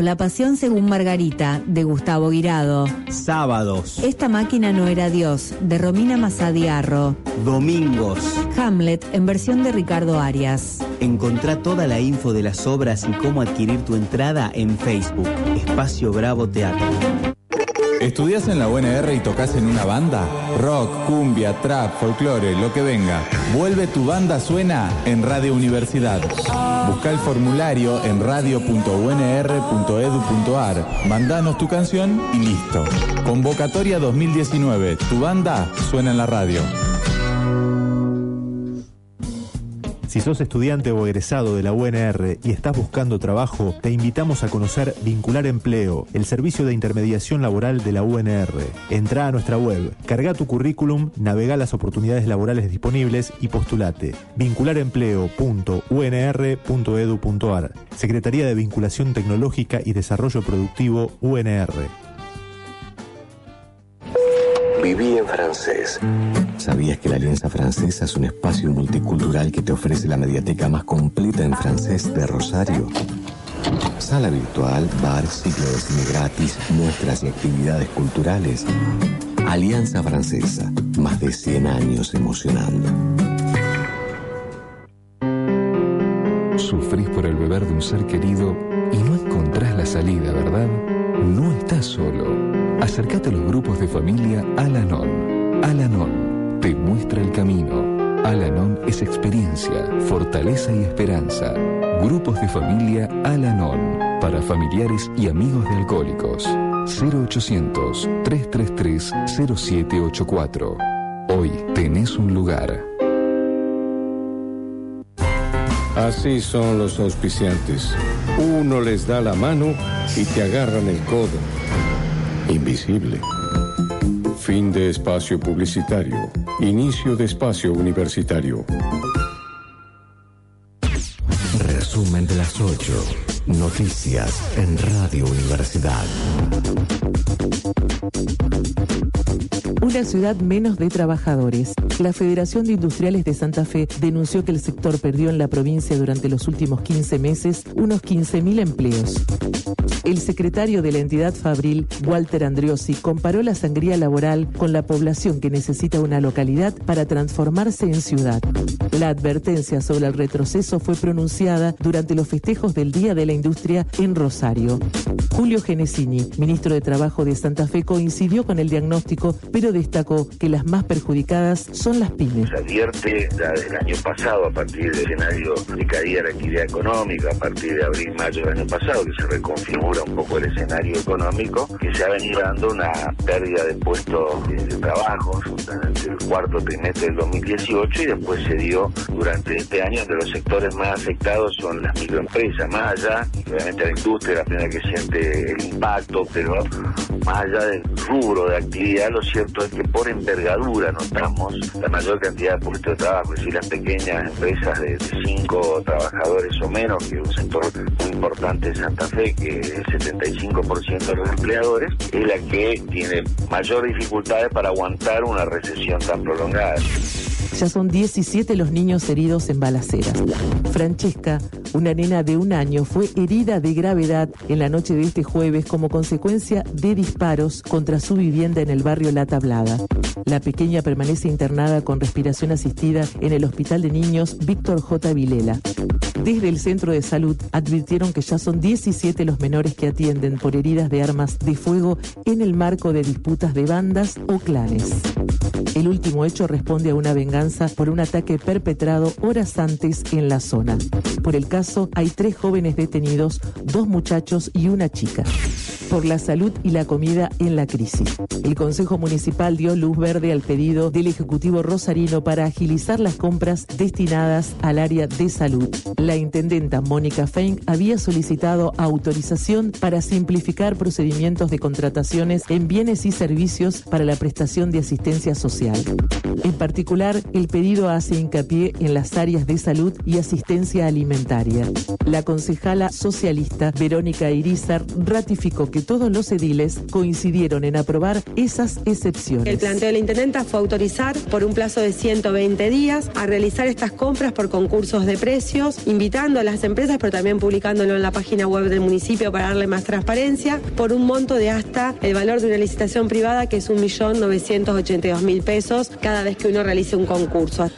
La pasión según Margarita, de Gustavo Guirado. Sábados. Esta máquina no era Dios, de Romina Masadiarro. Domingos. Hamlet, en versión de Ricardo Arias. Encontrá toda la info de las obras y cómo adquirir tu entrada en Facebook. Espacio Bravo Teatro. ¿Estudias en la UNR y tocas en una banda? Rock, cumbia, trap, folclore, lo que venga. Vuelve tu banda suena en Radio Universidad. Busca el formulario en radio.unr.edu.ar. Mandanos tu canción y listo. Convocatoria 2019. Tu banda suena en la radio. Si sos estudiante o egresado de la UNR y estás buscando trabajo, te invitamos a conocer Vincular Empleo, el servicio de intermediación laboral de la UNR. Entra a nuestra web, carga tu currículum, navega las oportunidades laborales disponibles y postulate. vincularempleo.unr.edu.ar Secretaría de Vinculación Tecnológica y Desarrollo Productivo UNR. Viví en francés. ¿Sabías que la Alianza Francesa es un espacio multicultural que te ofrece la mediateca más completa en francés de Rosario? Sala virtual, bar, ciclo de cine gratis, muestras y actividades culturales. Alianza Francesa, más de 100 años emocionando. Sufrís por el beber de un ser querido y no encontrás la salida, ¿verdad? No estás solo. Acércate a los grupos de familia Alanon. Alanon te muestra el camino. Alanon es experiencia, fortaleza y esperanza. Grupos de familia Alanon para familiares y amigos de alcohólicos. 0800 333 0784. Hoy tenés un lugar. Así son los auspiciantes. Uno les da la mano y te agarran el codo. Invisible. Fin de espacio publicitario. Inicio de espacio universitario. Resumen de las 8. Noticias en Radio Universidad. Una ciudad menos de trabajadores. La Federación de Industriales de Santa Fe denunció que el sector perdió en la provincia durante los últimos 15 meses unos 15.000 empleos. El secretario de la entidad Fabril, Walter Andriosi, comparó la sangría laboral con la población que necesita una localidad para transformarse en ciudad. La advertencia sobre el retroceso fue pronunciada durante los festejos del Día de la Industria en Rosario. Julio Genesini, ministro de Trabajo de Santa Fe, coincidió con el diagnóstico, pero destacó que las más perjudicadas son las pymes. Se advierte ya desde el año pasado, a partir del escenario de caída de la actividad económica, a partir de abril-mayo del año pasado, que se reconfigura un poco el escenario económico, que se ha venido dando una pérdida de puestos de, trabajo durante el cuarto trimestre del 2018 y después se dio durante este año, donde los sectores más afectados son las microempresas, más allá, obviamente la industria es la primera que siente el impacto, pero más allá del rubro de actividad, lo cierto es que por envergadura notamos la mayor cantidad de puestos de trabajo, es decir, las pequeñas empresas de, de cinco trabajadores o menos, que es un sector muy importante de Santa Fe, que es el 75% de los empleadores, es la que tiene mayor dificultades para aguantar una recesión tan prolongada. Ya son 17 los niños heridos en balaceras. Francesca, una nena de un año, fue herida de gravedad en la noche de este jueves como consecuencia de disparos contra su vivienda en el barrio La Tablada. La pequeña permanece internada con respiración asistida en el Hospital de Niños Víctor J. Vilela. Desde el centro de salud advirtieron que ya son 17 los menores que atienden por heridas de armas de fuego en el marco de disputas de bandas o clanes. El último hecho responde a una venganza por un ataque perpetrado horas antes en la zona. Por el caso hay tres jóvenes detenidos, dos muchachos y una chica. por la salud y la comida en la crisis. El Consejo Municipal dio luz verde al pedido del Ejecutivo Rosarino para agilizar las compras destinadas al área de salud. La intendenta Mónica Fein había solicitado autorización para simplificar procedimientos de contrataciones en bienes y servicios para la prestación de asistencia social. En particular, el pedido hace hincapié en las áreas de salud y asistencia alimentaria. La concejala socialista Verónica Irizar ratificó que todos los ediles coincidieron en aprobar esas excepciones. El planteo de la intendenta fue autorizar por un plazo de 120 días a realizar estas compras por concursos de precios, invitando a las empresas, pero también publicándolo en la página web del municipio para darle más transparencia, por un monto de hasta el valor de una licitación privada que es 1.982.000 pesos cada vez que uno realice un concurso.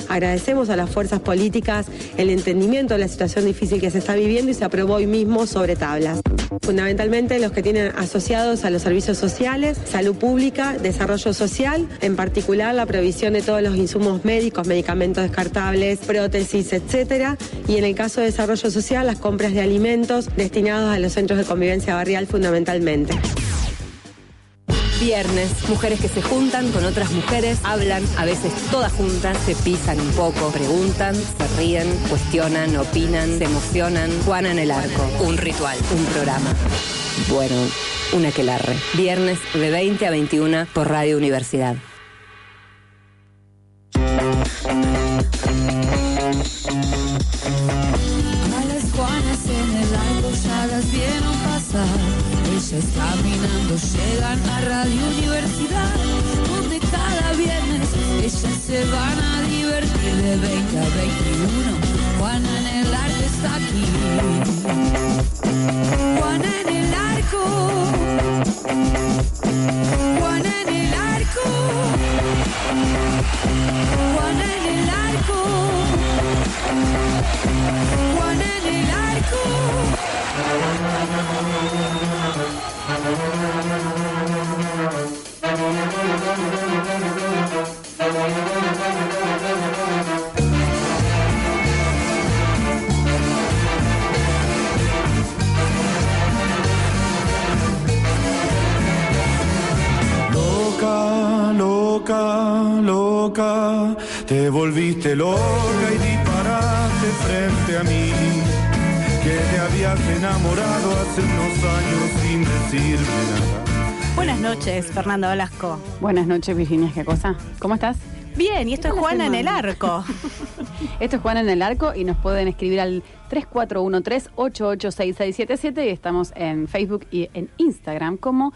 Agradecemos a las fuerzas políticas el entendimiento de la situación difícil que se está viviendo y se aprobó hoy mismo sobre tablas. Fundamentalmente los que tienen asociados a los servicios sociales, salud pública, desarrollo social, en particular la provisión de todos los insumos médicos, medicamentos descartables, prótesis, etcétera, y en el caso de desarrollo social, las compras de alimentos destinados a los centros de convivencia barrial fundamentalmente. Viernes, mujeres que se juntan con otras mujeres, hablan, a veces todas juntas, se pisan un poco, preguntan, se ríen, cuestionan, opinan, se emocionan. Juana en el arco, un ritual, un programa. Bueno, una que larre. Viernes de 20 a 21 por Radio Universidad. Caminando llegan a Radio Universidad, donde cada viernes ellas se van a divertir de 20 a 21. Juana en el arco está aquí. Juana en el arco. Juana en el arco. Juana en el arco. Juana en el Loca, loca, loca, te volviste loca y disparaste frente a mí. Que te habías enamorado hace unos años sin decirme nada. Buenas noches, Fernando Velasco. Buenas noches, Virginia, ¿qué cosa? ¿Cómo estás? Bien, y esto es Juana en el arco. Esto es Juana en el arco y nos pueden escribir al 3413-886677 y estamos en Facebook y en Instagram como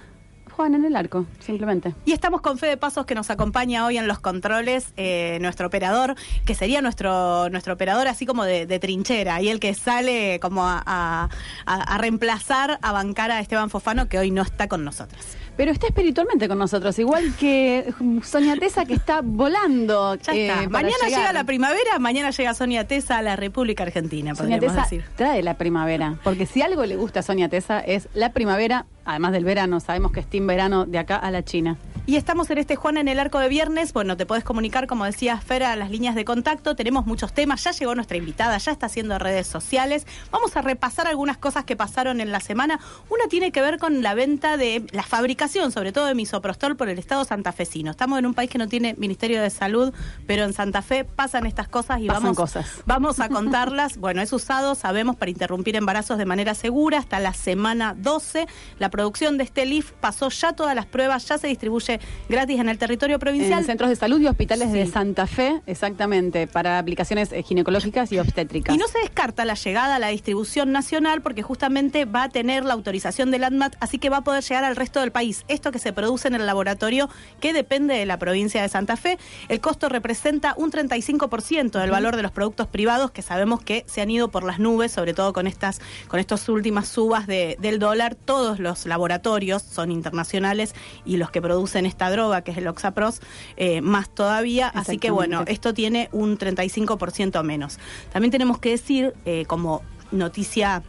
Juana en el arco, simplemente. Y estamos con Fede Pasos que nos acompaña hoy en los controles, eh, nuestro operador, que sería nuestro, nuestro operador así como de, trinchera, y el que sale como a, a- a- reemplazar, a bancar a Esteban Fofano, que hoy no está con nosotros. Pero está espiritualmente con nosotros, igual que Sonia Tesa que está volando. Ya eh, está. para Mañana llegar. llega la primavera, mañana llega Sonia Tesa a la República Argentina, Sonia Tesa decir. trae la primavera, porque si algo le gusta a Sonia Tesa es la primavera, además del verano, sabemos que es team verano de acá a la China. Y estamos en este Juan en el arco de viernes. Bueno, te podés comunicar, como decía Fera, a las líneas de contacto. Tenemos muchos temas. Ya llegó nuestra invitada, ya está haciendo redes sociales. Vamos a repasar algunas cosas que pasaron en la semana. Una tiene que ver con la venta de la fabricación, sobre todo de misoprostol, por el Estado santafesino. Estamos en un país que no tiene Ministerio de Salud, pero en Santa Fe pasan estas cosas y Pasan vamos, cosas. vamos a contarlas. Bueno, es usado, sabemos, para interrumpir embarazos de manera segura hasta la semana 12. La producción de este LIF pasó ya todas las pruebas, ya se distribuye gratis en el territorio provincial. En centros de salud y hospitales de Santa Fe, exactamente, para aplicaciones eh, ginecológicas y obstétricas. Y no se descarta la llegada a la distribución nacional porque justamente va a tener la autorización del ANMAT, así que va a poder llegar al resto del país. Esto que se produce en el laboratorio que depende de la provincia de Santa Fe. El costo representa un 35% del valor de los productos privados que sabemos que se han ido por las nubes, sobre todo con estas con estas últimas subas de- del dólar. Todos los laboratorios son internacionales y los que producen esta droga, que es el Oxapros, eh, más todavía. Así que bueno, esto tiene un 35% menos. También tenemos que decir, eh, como noticia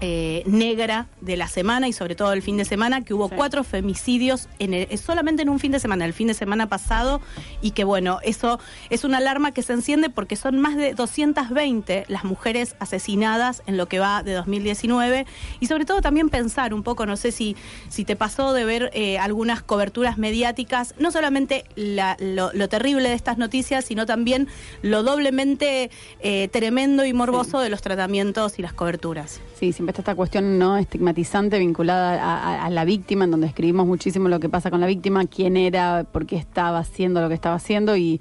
eh, negra de la semana y sobre todo el fin de semana, que hubo cuatro femicidios en el- eh, solamente en un fin de semana, el fin de semana pasado, y que bueno, eso es una alarma que se enciende porque son más de 220 las mujeres asesinadas en lo que va de 2019 y sobre todo también pensar un poco, no sé si, si te pasó de ver eh, algunas coberturas mediáticas, no solamente la- lo, lo terrible de estas noticias, sino también lo doblemente eh, tremendo y morboso de los tratamientos y las coberturas. Sí, esta cuestión no estigmatizante vinculada a, a- a la víctima, en donde escribimos muchísimo lo que pasa con la víctima, quién era, por qué estaba haciendo lo que estaba haciendo y,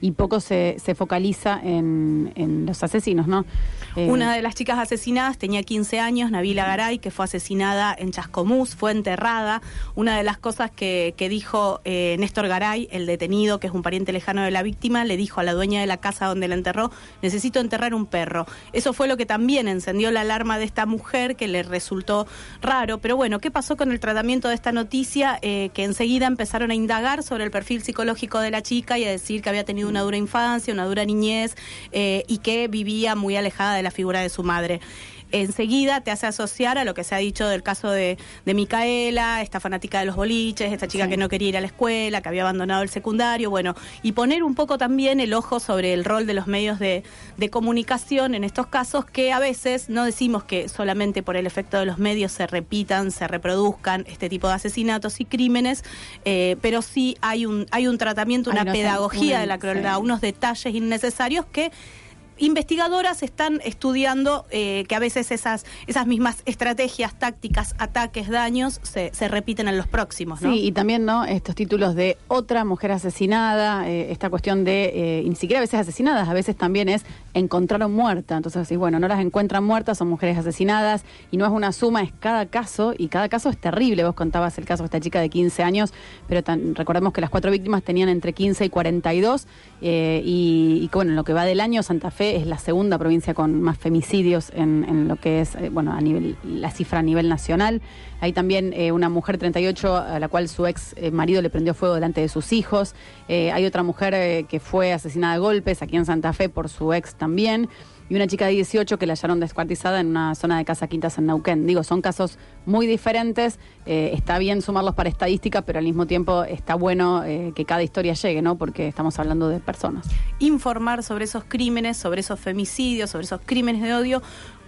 y poco se, se focaliza en, en los asesinos, ¿no? Eh, Una de las chicas asesinadas tenía 15 años, Nabila Garay, que fue asesinada en Chascomús, fue enterrada. Una de las cosas que, que dijo eh, Néstor Garay, el detenido, que es un pariente lejano de la víctima, le dijo a la dueña de la casa donde la enterró, necesito enterrar un perro. Eso fue lo que también encendió la alarma de esta mujer, que le resultó raro. Pero bueno, ¿qué pasó con el tratamiento de esta noticia? Eh, que enseguida empezaron a indagar sobre el perfil psicológico de la chica y a decir que había tenido una dura infancia, una dura niñez eh, y que vivía muy alejada de la figura de su madre. Enseguida te hace asociar a lo que se ha dicho del caso de, de Micaela, esta fanática de los boliches, esta chica que no quería ir a la escuela, que había abandonado el secundario, bueno, y poner un poco también el ojo sobre el rol de los medios de, de comunicación en estos casos que a veces no decimos que solamente por el efecto de los medios se repitan, se reproduzcan este tipo de asesinatos y crímenes, eh, pero sí hay un, hay un tratamiento, una pedagogía de la crueldad, sí. unos detalles innecesarios que investigadoras están estudiando eh, que a veces esas, esas mismas estrategias, tácticas, ataques, daños se, se repiten en los próximos, ¿no? Sí, y también no estos títulos de otra mujer asesinada, eh, esta cuestión de eh, ni siquiera a veces asesinadas, a veces también es encontraron muerta. Entonces decís, bueno, no las encuentran muertas, son mujeres asesinadas y no es una suma, es cada caso y cada caso es terrible. Vos contabas el caso de esta chica de 15 años, pero recordemos que las cuatro víctimas tenían entre 15 y 42 eh, y, y bueno, en lo que va del año Santa Fe es la segunda provincia con más femicidios en, lo que es, eh, bueno, a nivel, la cifra a nivel nacional. Hay también eh, una mujer 38 a la cual su ex eh, marido le prendió fuego delante de sus hijos. Hay otra mujer que fue asesinada a golpes aquí en Santa Fe por su ex también. Y una chica de 18 que la hallaron descuartizada en una zona de Casa Quintas en Neuquén. Digo, son casos muy diferentes. Eh, está bien sumarlos para estadística, pero al mismo tiempo está bueno eh, que cada historia llegue, ¿no? Porque estamos hablando de personas. informar sobre esos crímenes, sobre esos femicidios, sobre esos crímenes de odio,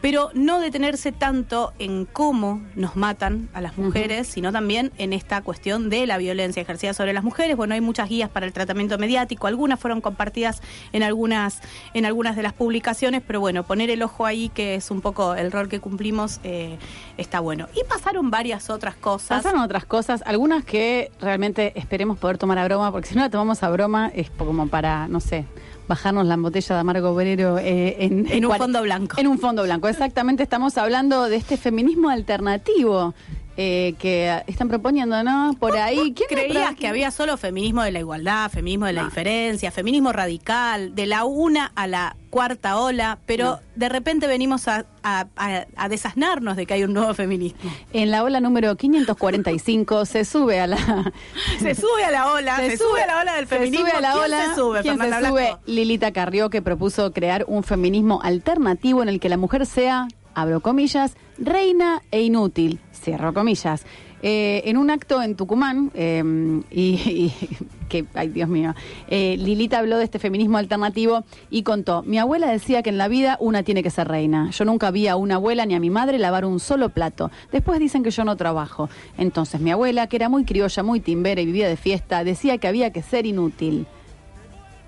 pero no detenerse tanto en cómo nos matan a las mujeres, sino también en esta cuestión de la violencia ejercida sobre las mujeres. Bueno, hay muchas guías para el tratamiento mediático, algunas fueron compartidas en algunas, en algunas de las publicaciones, pero bueno, poner el ojo ahí, que es un poco el rol que cumplimos, eh, está bueno. Y pasaron varias otras cosas. Pasaron otras cosas, algunas que realmente esperemos poder tomar a broma, porque si no la tomamos a broma es como para, no sé, bajarnos la botella de amargo obrero eh, en, En un fondo blanco. En un fondo blanco, exactamente. Estamos hablando de este feminismo alternativo eh, que están proponiendo, ¿no? Por ahí. ¿Quién creías que había solo feminismo de la igualdad, feminismo de la diferencia, feminismo radical, de la una a la cuarta ola, pero de repente venimos a, a- a- a desasnarnos de que hay un nuevo feminismo. En la ola número 545 se sube a la... Se sube a la ola, se, sube, a la ola del se feminismo. sube a la ¿Quién ola. se sube, ¿Quién se Fernanda sube? Blasco? Lilita Carrió, que propuso crear un feminismo alternativo en el que la mujer sea, abro comillas, reina e inútil, cierro comillas. Eh, en un acto en Tucumán, y, y- que, ay Dios mío, eh, Lilita habló de este feminismo alternativo y contó, mi abuela decía que en la vida una tiene que ser reina. Yo nunca vi a una abuela ni a mi madre lavar un solo plato. Después dicen que yo no trabajo. Entonces mi abuela, que era muy criolla, muy timbera y vivía de fiesta, decía que había que ser inútil.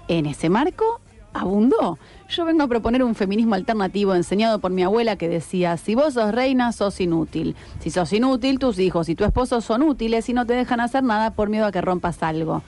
En ese marco, abundó. Yo vengo a proponer un feminismo alternativo enseñado por mi abuela que decía, si vos sos reina, sos inútil. Si sos inútil, tus hijos y tu esposo son útiles y no te dejan hacer nada por miedo a que rompas algo.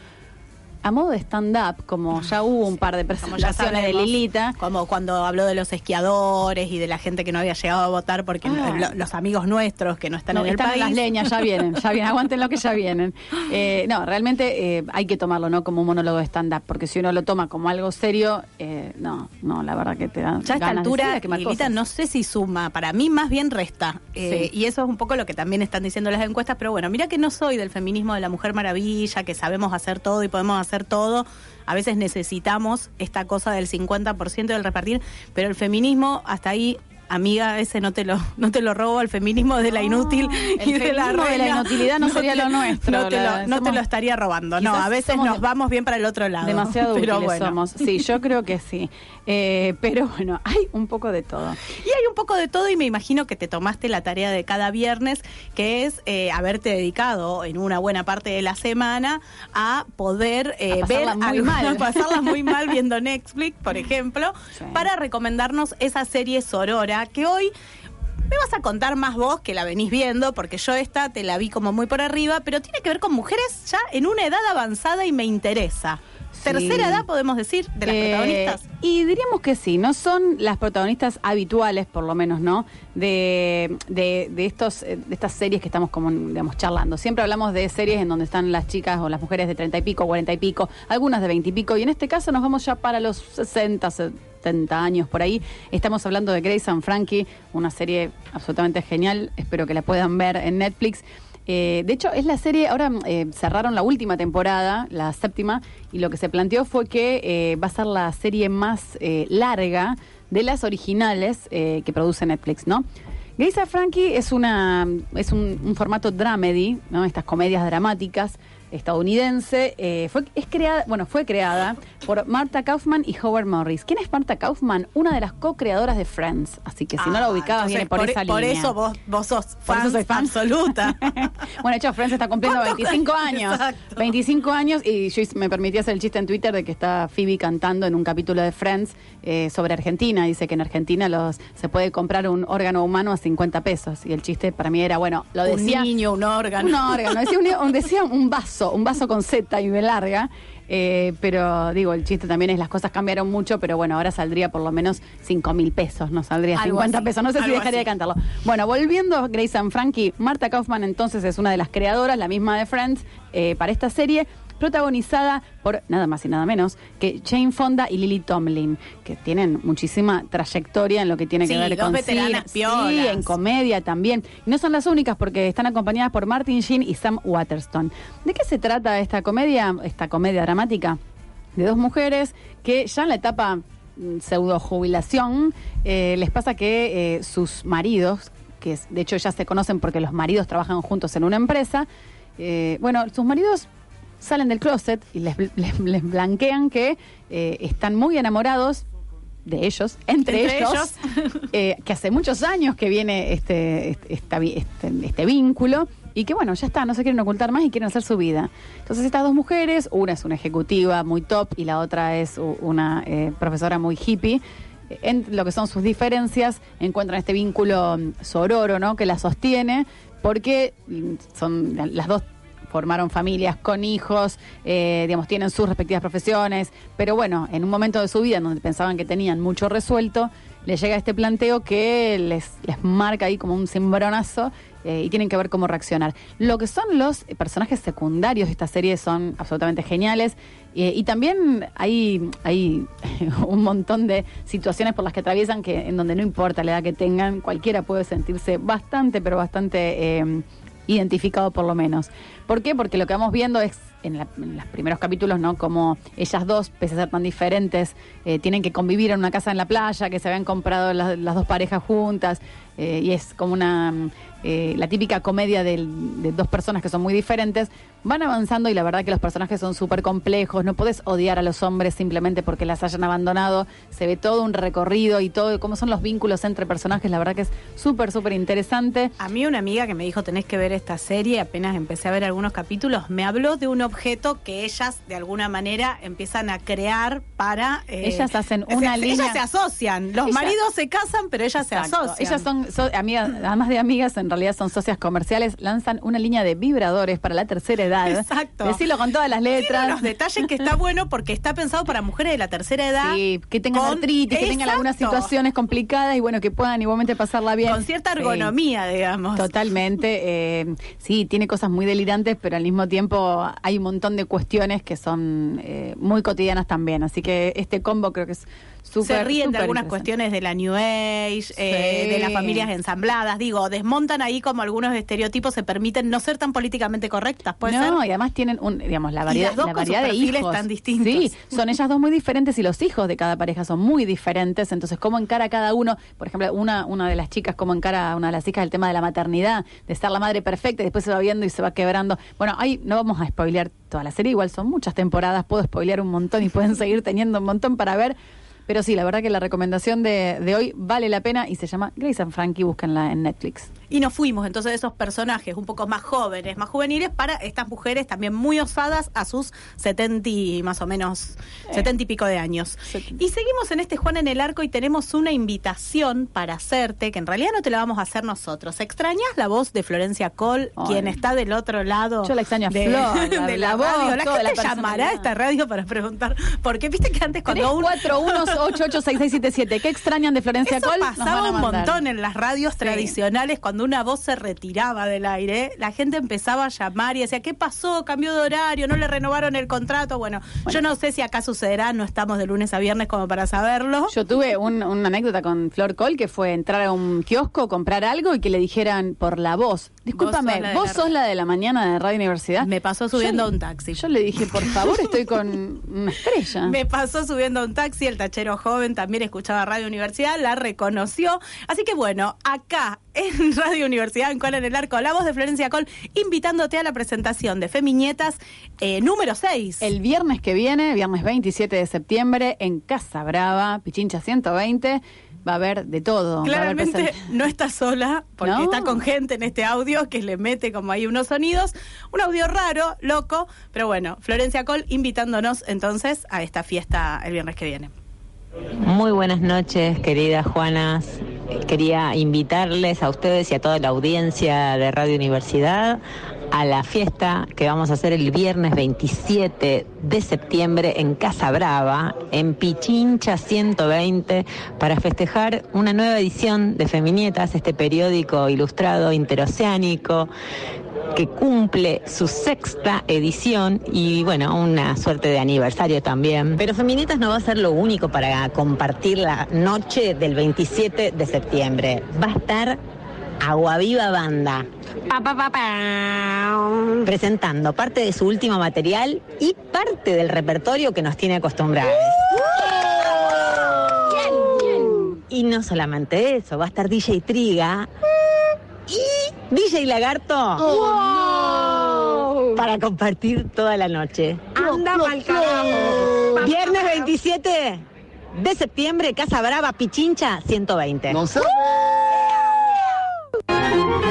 A modo de stand-up, como ya hubo un par de presentaciones de Lilita, Como cuando habló de los esquiadores y de la gente que no había llegado a votar porque Ah. lo- los amigos nuestros que no están No, en el están país. las leñas, ya vienen, ya vienen, aguanten lo que ya vienen. Eh, no, realmente eh, hay que tomarlo no como un monólogo de stand-up, porque si uno lo toma como algo serio, eh, no, no, la verdad que te da Ya a esta altura, Lilita, cosas. no sé si suma, para mí más bien resta. Eh, Sí. Y eso es un poco lo que también están diciendo las encuestas, pero bueno, mira que no soy del feminismo de la mujer maravilla, que sabemos hacer todo y podemos hacer todo. A veces necesitamos esta cosa del 50% del repartir, pero el feminismo hasta ahí amiga, ese no te lo, no te lo robo, al feminismo de la inútil el y de la feminismo de la reina. inutilidad no sería lo nuestro, No te la- lo, te estaría robando. No, a veces nos vamos bien para el otro lado. Demasiado pero útiles bueno. somos. Sí, yo creo que sí. Eh, pero bueno, hay un poco de todo. Y hay un poco de todo y me imagino que te tomaste la tarea de cada viernes, que es eh, haberte dedicado en una buena parte de la semana a poder eh, A ver muy mal. pasarla muy mal viendo Netflix, por ejemplo, para recomendarnos esa serie Sorora que hoy me vas a contar más vos que la venís viendo, porque yo esta te la vi como muy por arriba, pero tiene que ver con mujeres ya en una edad avanzada y me interesa. Tercera edad, podemos decir, de las Eh, protagonistas. Y diríamos que sí, no son las protagonistas habituales, por lo menos, ¿no? De, de, de estos, eh, de estas series que estamos como, digamos, charlando. Siempre hablamos de series en donde están las chicas o las mujeres de treinta y pico, cuarenta y pico, algunas de veinte y pico, y en este caso nos vamos ya para los 60, 70 años por ahí. Estamos hablando de Grace and Frankie, una serie absolutamente genial, espero que la puedan ver en Netflix. Eh, de hecho, es la serie, ahora eh, cerraron la última temporada, la séptima, y lo que se planteó fue que eh, va a ser la serie más larga de las originales que produce Netflix, ¿no? Grace and Frankie es una es un, un formato dramedy, ¿no? Estas comedias dramáticas estadounidense. eh, fue, es creada, bueno, fue creada por Marta Kaufman y Howard Morris. ¿Quién es Marta Kaufman? Una de las co-creadoras de Friends. Así que si no la Ah, ubicabas, viene por, esa por línea. eso vos, vos sos Por eso fan soy fan. absoluta. Bueno, de hecho, Friends está cumpliendo ¿Cuántos 25 años? años. Exacto. 25 años y yo me permití hacer el chiste en Twitter de que está Phoebe cantando en un capítulo de Friends eh, sobre Argentina. Dice que en Argentina los se puede comprar un órgano humano a 50 pesos. Y el chiste para mí era, bueno, lo decía... un niño, un órgano. Un órgano, decía un- decía un vaso, un vaso con Z y B larga. eh, pero digo, el chiste también es las cosas cambiaron mucho, pero bueno, ahora saldría por lo menos 5 mil pesos, no saldría Algo 50 así, pesos. No sé si dejaría así. de cantarlo. Bueno, volviendo a Grace and Frankie, Marta Kaufman entonces es una de las creadoras, la misma de Friends, eh, para esta serie, protagonizada por nada más y nada menos que Jane Fonda y Lily Tomlin, que tienen muchísima trayectoria en lo que tiene que ver con cine. Sí, en comedia también. Y no son las únicas porque están acompañadas por Martin Sheen y Sam Waterston. ¿De qué se trata esta comedia, esta comedia dramática? De dos mujeres que ya en la etapa mm, pseudo jubilación eh, les pasa que eh, sus maridos, que de hecho ya se conocen porque los maridos trabajan juntos en una empresa, eh, bueno, sus maridos salen del closet y les, les- les blanquean que eh, están muy enamorados de ellos, entre, Entre ellos, eh, que hace muchos años que viene este, este, este, este vínculo y que bueno, ya está, no se quieren ocultar más y quieren hacer su vida. Entonces estas dos mujeres, una es una ejecutiva muy top y la otra es una eh, profesora muy hippie, en lo que son sus diferencias, encuentran este vínculo mm, sororo, ¿no? Que la sostiene, porque mm, son las dos formaron familias con hijos, eh, digamos, tienen sus respectivas profesiones, pero bueno, en un momento de su vida en donde pensaban que tenían mucho resuelto, les llega este planteo que les, les marca ahí como un cimbronazo eh, y tienen que ver cómo reaccionar. Lo que son los personajes secundarios de esta serie son absolutamente geniales eh, y también hay, hay un montón de situaciones por las que atraviesan que en donde no importa la edad que tengan, cualquiera puede sentirse bastante, pero bastante... identificado por lo menos. ¿Por qué? Porque lo que vamos viendo es en, los primeros capítulos, ¿no? Como ellas dos, pese a ser tan diferentes, eh, tienen que convivir en una casa en la playa, que se habían comprado las, dos parejas juntas, eh, y es como una mm, eh, la típica comedia de dos personas que son muy diferentes. Van avanzando y la verdad que los personajes son súper complejos. No podés odiar a los hombres simplemente porque las hayan abandonado. Se ve todo un recorrido y todo, cómo son los vínculos entre personajes. La verdad que es súper, súper interesante. A mí una amiga que me dijo tenés que ver esta serie, apenas empecé a ver algunos capítulos, me habló de un objeto que ellas de alguna manera empiezan a crear para... eh, Ellas hacen una sea, línea- Ellas se asocian, los Ellas- maridos se casan, pero ellas se asocian. Ellas son, so- amigas, además de amigas, en realidad son socias comerciales, lanzan una línea de vibradores para la tercera edad. Exacto. Decirlo con todas las Tiene letras. unos detalles que está bueno porque está pensado para mujeres de la tercera edad. Sí, que tengan con- artritis, que tengan algunas situaciones complicadas y bueno, que puedan igualmente pasarla bien. Con cierta Sí. ergonomía, digamos. Totalmente. eh, sí, tiene cosas muy delirantes, pero al mismo tiempo hay un montón de cuestiones que son eh, muy cotidianas también. Así que este combo creo que es se ríen de algunas cuestiones de la New Age, eh, de las familias ensambladas. Digo, desmontan ahí como algunos estereotipos se permiten no ser tan políticamente correctas, ¿puede no, ser? y además tienen un, digamos, la Y variedad, las dos la con sus variedad de perfiles hijos. tan distintos. Sí, son ellas dos muy diferentes y los hijos de cada pareja son muy diferentes. Entonces, cómo encara cada uno, por ejemplo, una, una de las chicas, cómo encara una de las hijas el tema de la maternidad, de estar la madre perfecta y después se va viendo y se va quebrando. Bueno, ahí no vamos a spoilear toda la serie, igual son muchas temporadas, puedo spoilear un montón y pueden seguir teniendo un montón para ver. Pero sí, la verdad que la recomendación de, de hoy vale la pena y se llama Grace and Frankie, búsquenla en Netflix. Y nos fuimos entonces de esos personajes un poco más jóvenes, más juveniles, para estas mujeres también muy osadas a sus 70 y más o menos, 70 y pico de años. Y seguimos en este Juan en el Arco y tenemos una invitación para hacerte, que en realidad no te la vamos a hacer nosotros. ¿Extrañas la voz de Florencia Cole, Ay. quien está del otro lado? Yo la extraño a de, Flor, la- de la la, voz, radio. La gente la llamará a esta radio para preguntar, porque viste que antes cuando uno... 341-886677. ¿Qué extrañan de Florencia Eso Cole? Pasaba un montón en las radios tradicionales cuando una voz se retiraba del aire, la gente empezaba a llamar y decía, ¿qué pasó? ¿Cambió de horario? ¿No le renovaron el contrato? Bueno, yo no sé si acá sucederá, no estamos de lunes a viernes como para saberlo. Yo tuve un- una anécdota con Flor Cole que fue entrar a un kiosco, comprar algo y que le dijeran por la voz. Discúlpame, sos la de ¿vos la- sos la de la mañana de Radio Universidad? Me pasó subiendo a un taxi. Yo le dije, por favor, estoy con una estrella. Me pasó subiendo a un taxi, el tachero joven también escuchaba Radio Universidad, la reconoció. Así que bueno, acá en Radio Universidad, en Cuál en el Arco, la voz de Florencia Col, invitándote a la presentación de Feminietas eh, número 6. El viernes que viene, viernes 27 de septiembre, en Casa Brava, Pichincha 120, va a haber de todo. Claramente no está sola, porque No. está con gente en este audio que le mete como ahí unos sonidos. Un audio raro, loco, pero bueno, Florencia Col invitándonos entonces a esta fiesta el viernes que viene. Muy buenas noches, queridas Juanas. Quería invitarles a ustedes y a toda la audiencia de Radio Universidad a la fiesta que vamos a hacer el viernes 27 de septiembre en Casa Brava, en Pichincha 120, para festejar una nueva edición de Feminietas, este periódico ilustrado interoceánico que cumple su sexta edición y bueno, una suerte de aniversario también. Pero Feminietas no va a ser lo único para compartir la noche del 27 de septiembre. Va a estar Banda. Pa, pa, pa, pa. Presentando parte de su último material y parte del repertorio que nos tiene acostumbrados. Y no solamente eso, va a estar DJ Triga y DJ Lagarto para compartir toda la noche. Anda pa'l carajo. Viernes 27 de septiembre, Casa Brava, Pichincha 120.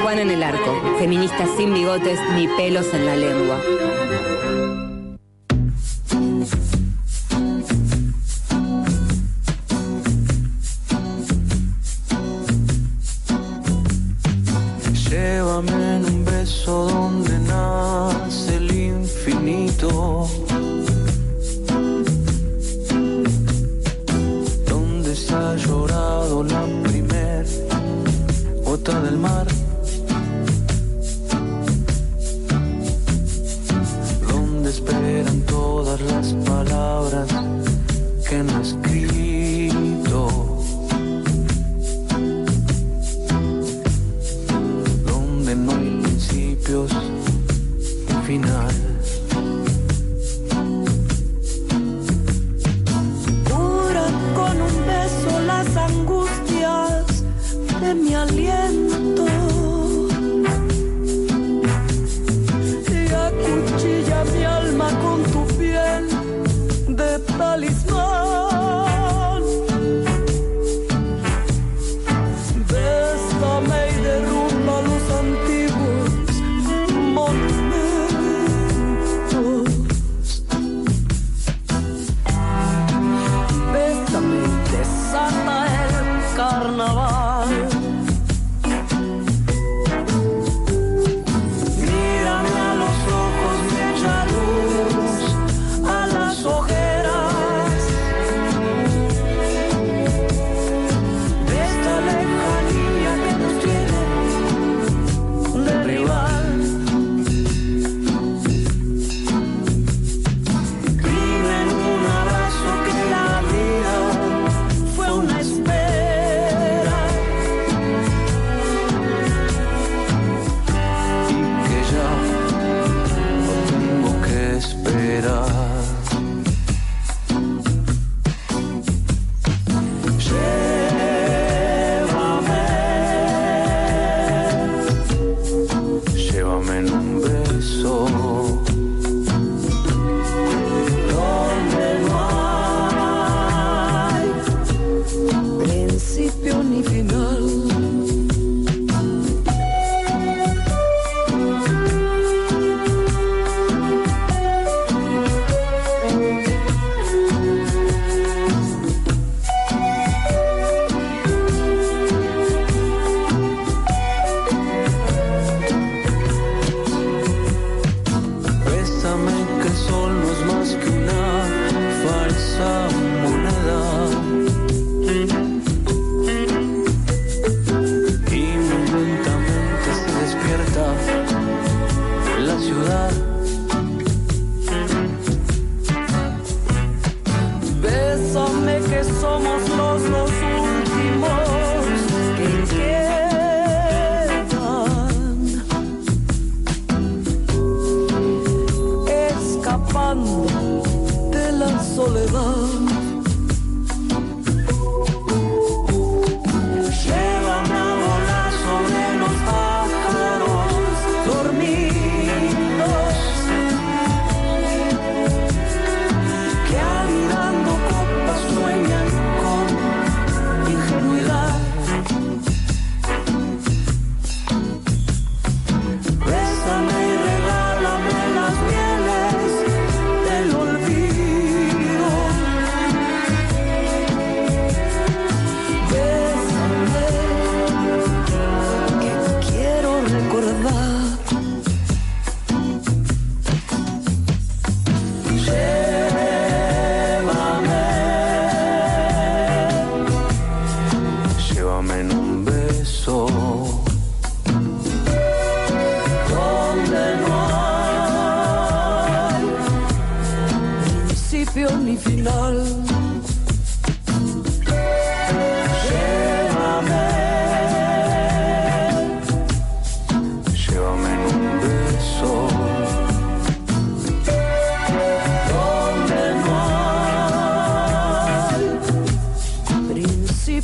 Juan en el arco, feminista sin bigotes ni pelos en la lengua. Llévame en un beso donde nace el infinito. Donde se ha llorado la primer gota del mar. Donde esperan todas las palabras que no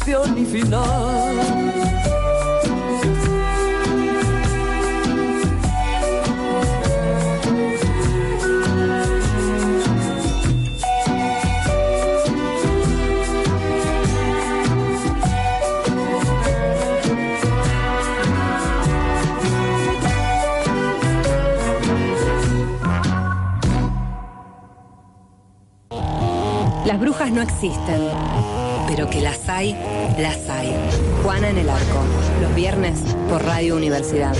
ni final. Las brujas no existen, pero que las hay, las hay. Juana en el Arco, los viernes por Radio Universidad.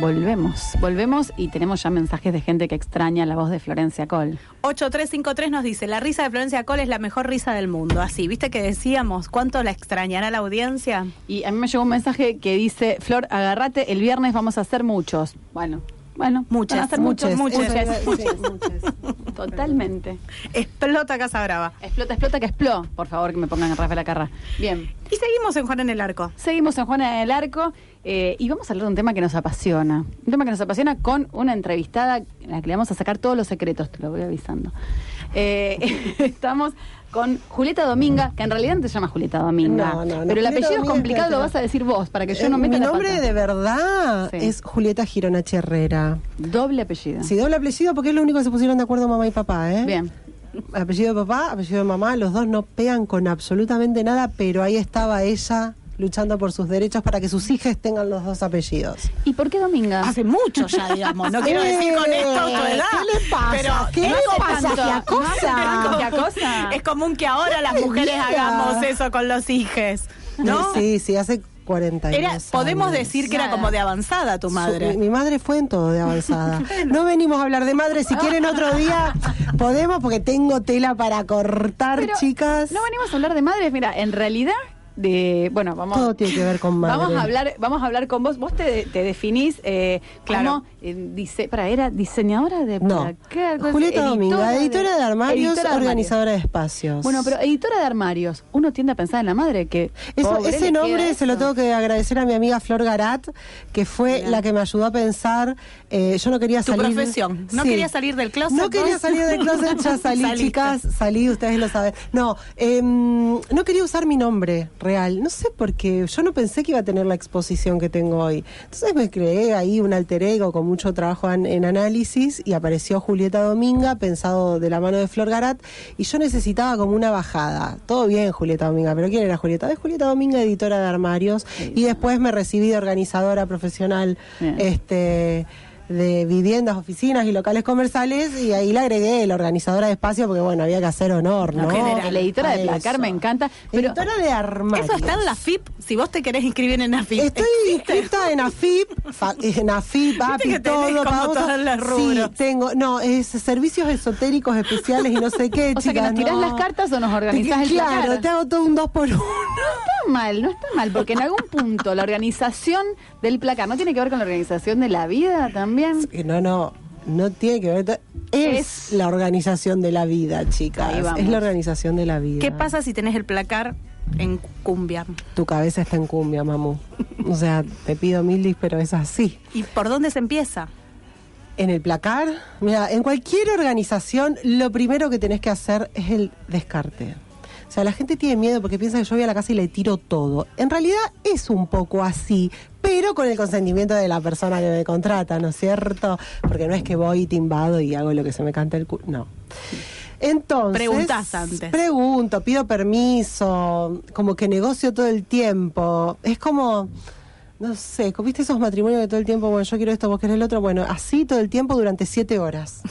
Volvemos, volvemos y tenemos ya mensajes de gente que extraña la voz de Florencia Cole. 8353 nos dice, la risa de Florencia Cole es la mejor risa del mundo. Así, ¿viste que decíamos cuánto la extrañará la audiencia? Y a mí me llegó un mensaje que dice, Flor, agárrate, el viernes vamos a hacer muchos. Bueno, bueno, Muchas, van a ser muchas, muchos, muchas. muchas. Totalmente. Explota Casa Brava. Explota, explota, que expló. Por favor, que me pongan a Rafael Acarra. Bien. Y seguimos en Juana en el Arco. Seguimos en Juana en el Arco eh, y vamos a hablar de un tema que nos apasiona. Un tema que nos apasiona con una entrevistada en la que le vamos a sacar todos los secretos, te lo voy avisando. Eh, estamos con Julieta Dominga, que en realidad no te llama Julieta Dominga. No, no, no. Pero el Julieta apellido Dominga, complicado lo vas a decir vos, para que yo Eh, no meta Mi la nombre pata. de verdad Sí. es Julieta Gironachi Herrera. Doble apellido. Sí, doble apellido porque es lo único que se pusieron de acuerdo mamá y papá, ¿eh? Bien. Apellido de papá, apellido de mamá, los dos no pegan con absolutamente nada, pero ahí estaba ella luchando por sus derechos para que sus hijas tengan los dos apellidos. ¿Y por qué Dominga? Hace mucho ya, digamos. No quiero decir con esto tu edad. ¿Qué le pasa? Pero ¿Qué no le hace pasa? ¿Qué acosa? Hace ¿Qué acosa? Es común que ahora las ¡Qué mujeres hagamos eso con los hijos. ¿No? Sí, sí, hace 40 Era, años. podemos decir que era como de avanzada tu madre. Su- mi, mi madre fue en todo de avanzada. No venimos a hablar de madre, si quieren otro día podemos porque tengo tela para cortar, Pero chicas. No venimos a hablar de madres, mira, en realidad de, bueno, vamos, Todo tiene que ver con madre. vamos a hablar, vamos a hablar con vos. Vos te, te definís eh, Claro. como eh, dice, para, era diseñadora de No. cosa- Julieta Dominga, editora de armarios, editora de organizadora de espacios. Bueno, pero editora de armarios, uno tiende a pensar en la madre que Eso- pobre, ese nombre se lo tengo que agradecer a mi amiga Flor Garat, que fue la que me ayudó a pensar. eh, yo no quería Tu salir. profesión. No Sí. quería salir del closet. No quería salir del closet, ya salí, Saliste. chicas, salí, ustedes lo saben. No, em, no quería usar mi nombre real. No sé por qué. Yo no pensé que iba a tener la exposición que tengo hoy. Entonces me creé ahí un alter ego con mucho trabajo en, en análisis y apareció Julieta Dominga, pensado de la mano de Flor Garat, y yo necesitaba como una bajada. Todo bien, Julieta Dominga, pero ¿quién era Julieta? Es Julieta Dominga, editora de armarios, y después me recibí de organizadora profesional. Bien. Este de viviendas, oficinas y locales comerciales y ahí le agregué la organizadora de espacio porque bueno, había que hacer honor, ¿no? general, la editora de placar eso. me encanta. Pero editora de armarios. Eso está en la FIP. Si vos te querés inscribir en la FIP. Estoy inscrita en AFIP, en AFIP, API, todo. como. Sí, tengo, no, es servicios esotéricos especiales y no sé qué, O sea, que nos tirás no. las cartas o nos organizás el Claro, placar. te hago todo un dos por uno. No está mal, no está mal, porque en algún punto la organización del placar no tiene que ver con la organización de la vida también. No, no, no tiene que ver. Es, la organización de la vida, chicas. Es la organización de la vida. ¿Qué pasa si tenés el placar en cumbia? Tu cabeza está en cumbia, mamu. O sea, te pido mil dis, pero es así. ¿Y por dónde se empieza? En el placar, mira, en cualquier organización, lo primero que tenés que hacer es el descarte. O sea, la gente tiene miedo porque piensa que yo voy a la casa y le tiro todo. En realidad es un poco así, pero con el consentimiento de la persona que me contrata, ¿no es cierto? Porque no es que voy, te invado y hago lo que se me canta el culo. No. Entonces. Preguntás antes. Pregunto, pido permiso, como que negocio todo el tiempo. Es como. No sé, ¿viste esos matrimonios que todo el tiempo, bueno, yo quiero esto, vos querés el otro? Bueno, así todo el tiempo durante siete horas.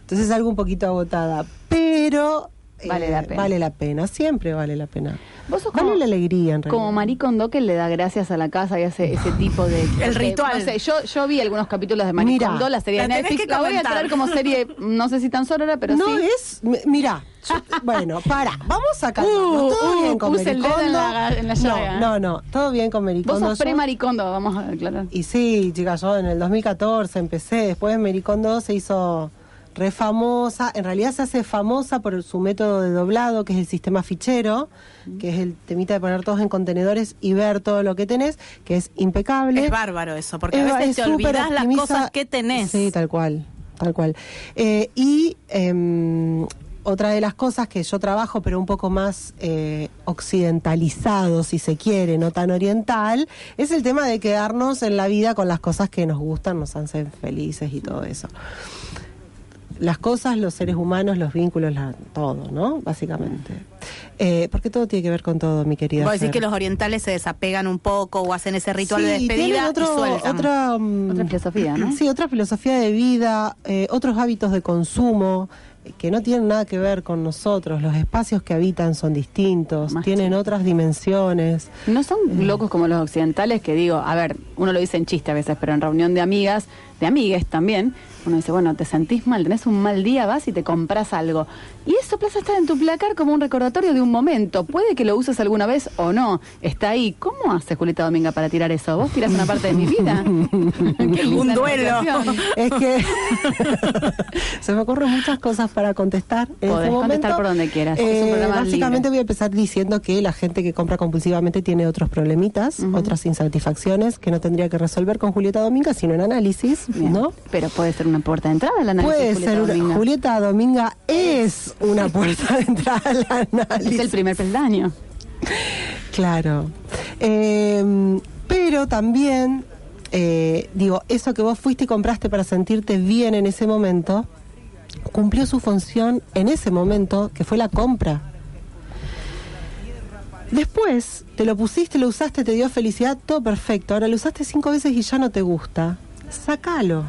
Entonces algo un poquito agotada. Pero. Eh, Vale la pena. Vale la pena, siempre vale la pena. Vos sos vale como- la alegría, en realidad. Como Marie Kondo que le da gracias a la casa y hace ese tipo de... El ritual. No sé, yo, yo vi algunos capítulos de Marie Mira, Kondo, la serie de Netflix. que La voy a traer como serie, no sé si tan sonora, pero no sí. es. m- Mira, yo- bueno, para, vamos a calmarnos. Uh, todo uh, bien con puse el dedo en la- en la llaga. No, no, no, todo bien con Vos Mericondo. sos Kondo, vamos a aclarar. Y sí, chicas, yo en el 2014 empecé, después Mericondo se hizo re famosa, en realidad se hace famosa por su método de doblado, que es el sistema fichero, que es el temita de poner todos en contenedores y ver todo lo que tenés, que es impecable. Es bárbaro eso, porque Es- a veces es te súper olvidás las cosas que tenés. Sí, tal cual, tal cual. Eh, y em, otra de las cosas que yo trabajo, pero un poco más eh, occidentalizado, si se quiere, no tan oriental, es el tema de quedarnos en la vida con las cosas que nos gustan, nos hacen felices y todo eso. Las cosas, los seres humanos, los vínculos, la- todo, ¿no? Básicamente. Eh, porque todo tiene que ver con todo, mi querida. Vos decís Fer. que los orientales se desapegan un poco o hacen ese ritual de Sí, despedida tienen otro- y sueltan. otra, mm, Otra filosofía, ¿no? Sí, otra filosofía de vida, eh, otros hábitos de consumo que no tienen nada que ver con nosotros. Los espacios que habitan son distintos, tienen otras dimensiones. No son locos como los occidentales que digo, a ver, uno lo dice en chiste a veces, pero en reunión de amigas, de amigues también, uno dice, bueno, te sentís mal, tenés un mal día, vas y te compras algo. Y eso plaza estar en tu placar como un recordatorio de un momento. Puede que lo uses alguna vez o no. Está ahí. ¿Cómo hace Julieta Dominga para tirar eso? ¿Vos tirás una parte de mi vida? Un duelo. Es que se me ocurren muchas cosas para contestar. En Podés este momento. contestar por donde quieras. Eh, básicamente libre. voy a empezar diciendo que la gente que compra compulsivamente tiene otros problemitas, otras insatisfacciones que no tendría que resolver con Julieta Dominga, sino en análisis, ¿no? Pero puede ser una puerta de entrada al análisis. Puede Julieta ser una- Dominga. Julieta Dominga es una puerta de entrada al análisis. Es el primer peldaño. Claro. Eh, pero también, eh, digo, eso que vos fuiste y compraste para sentirte bien en ese momento, cumplió su función en ese momento, que fue la compra. Después, te lo pusiste, lo usaste, te dio felicidad, todo perfecto. Ahora lo usaste cinco veces y ya no te gusta. Sácalo.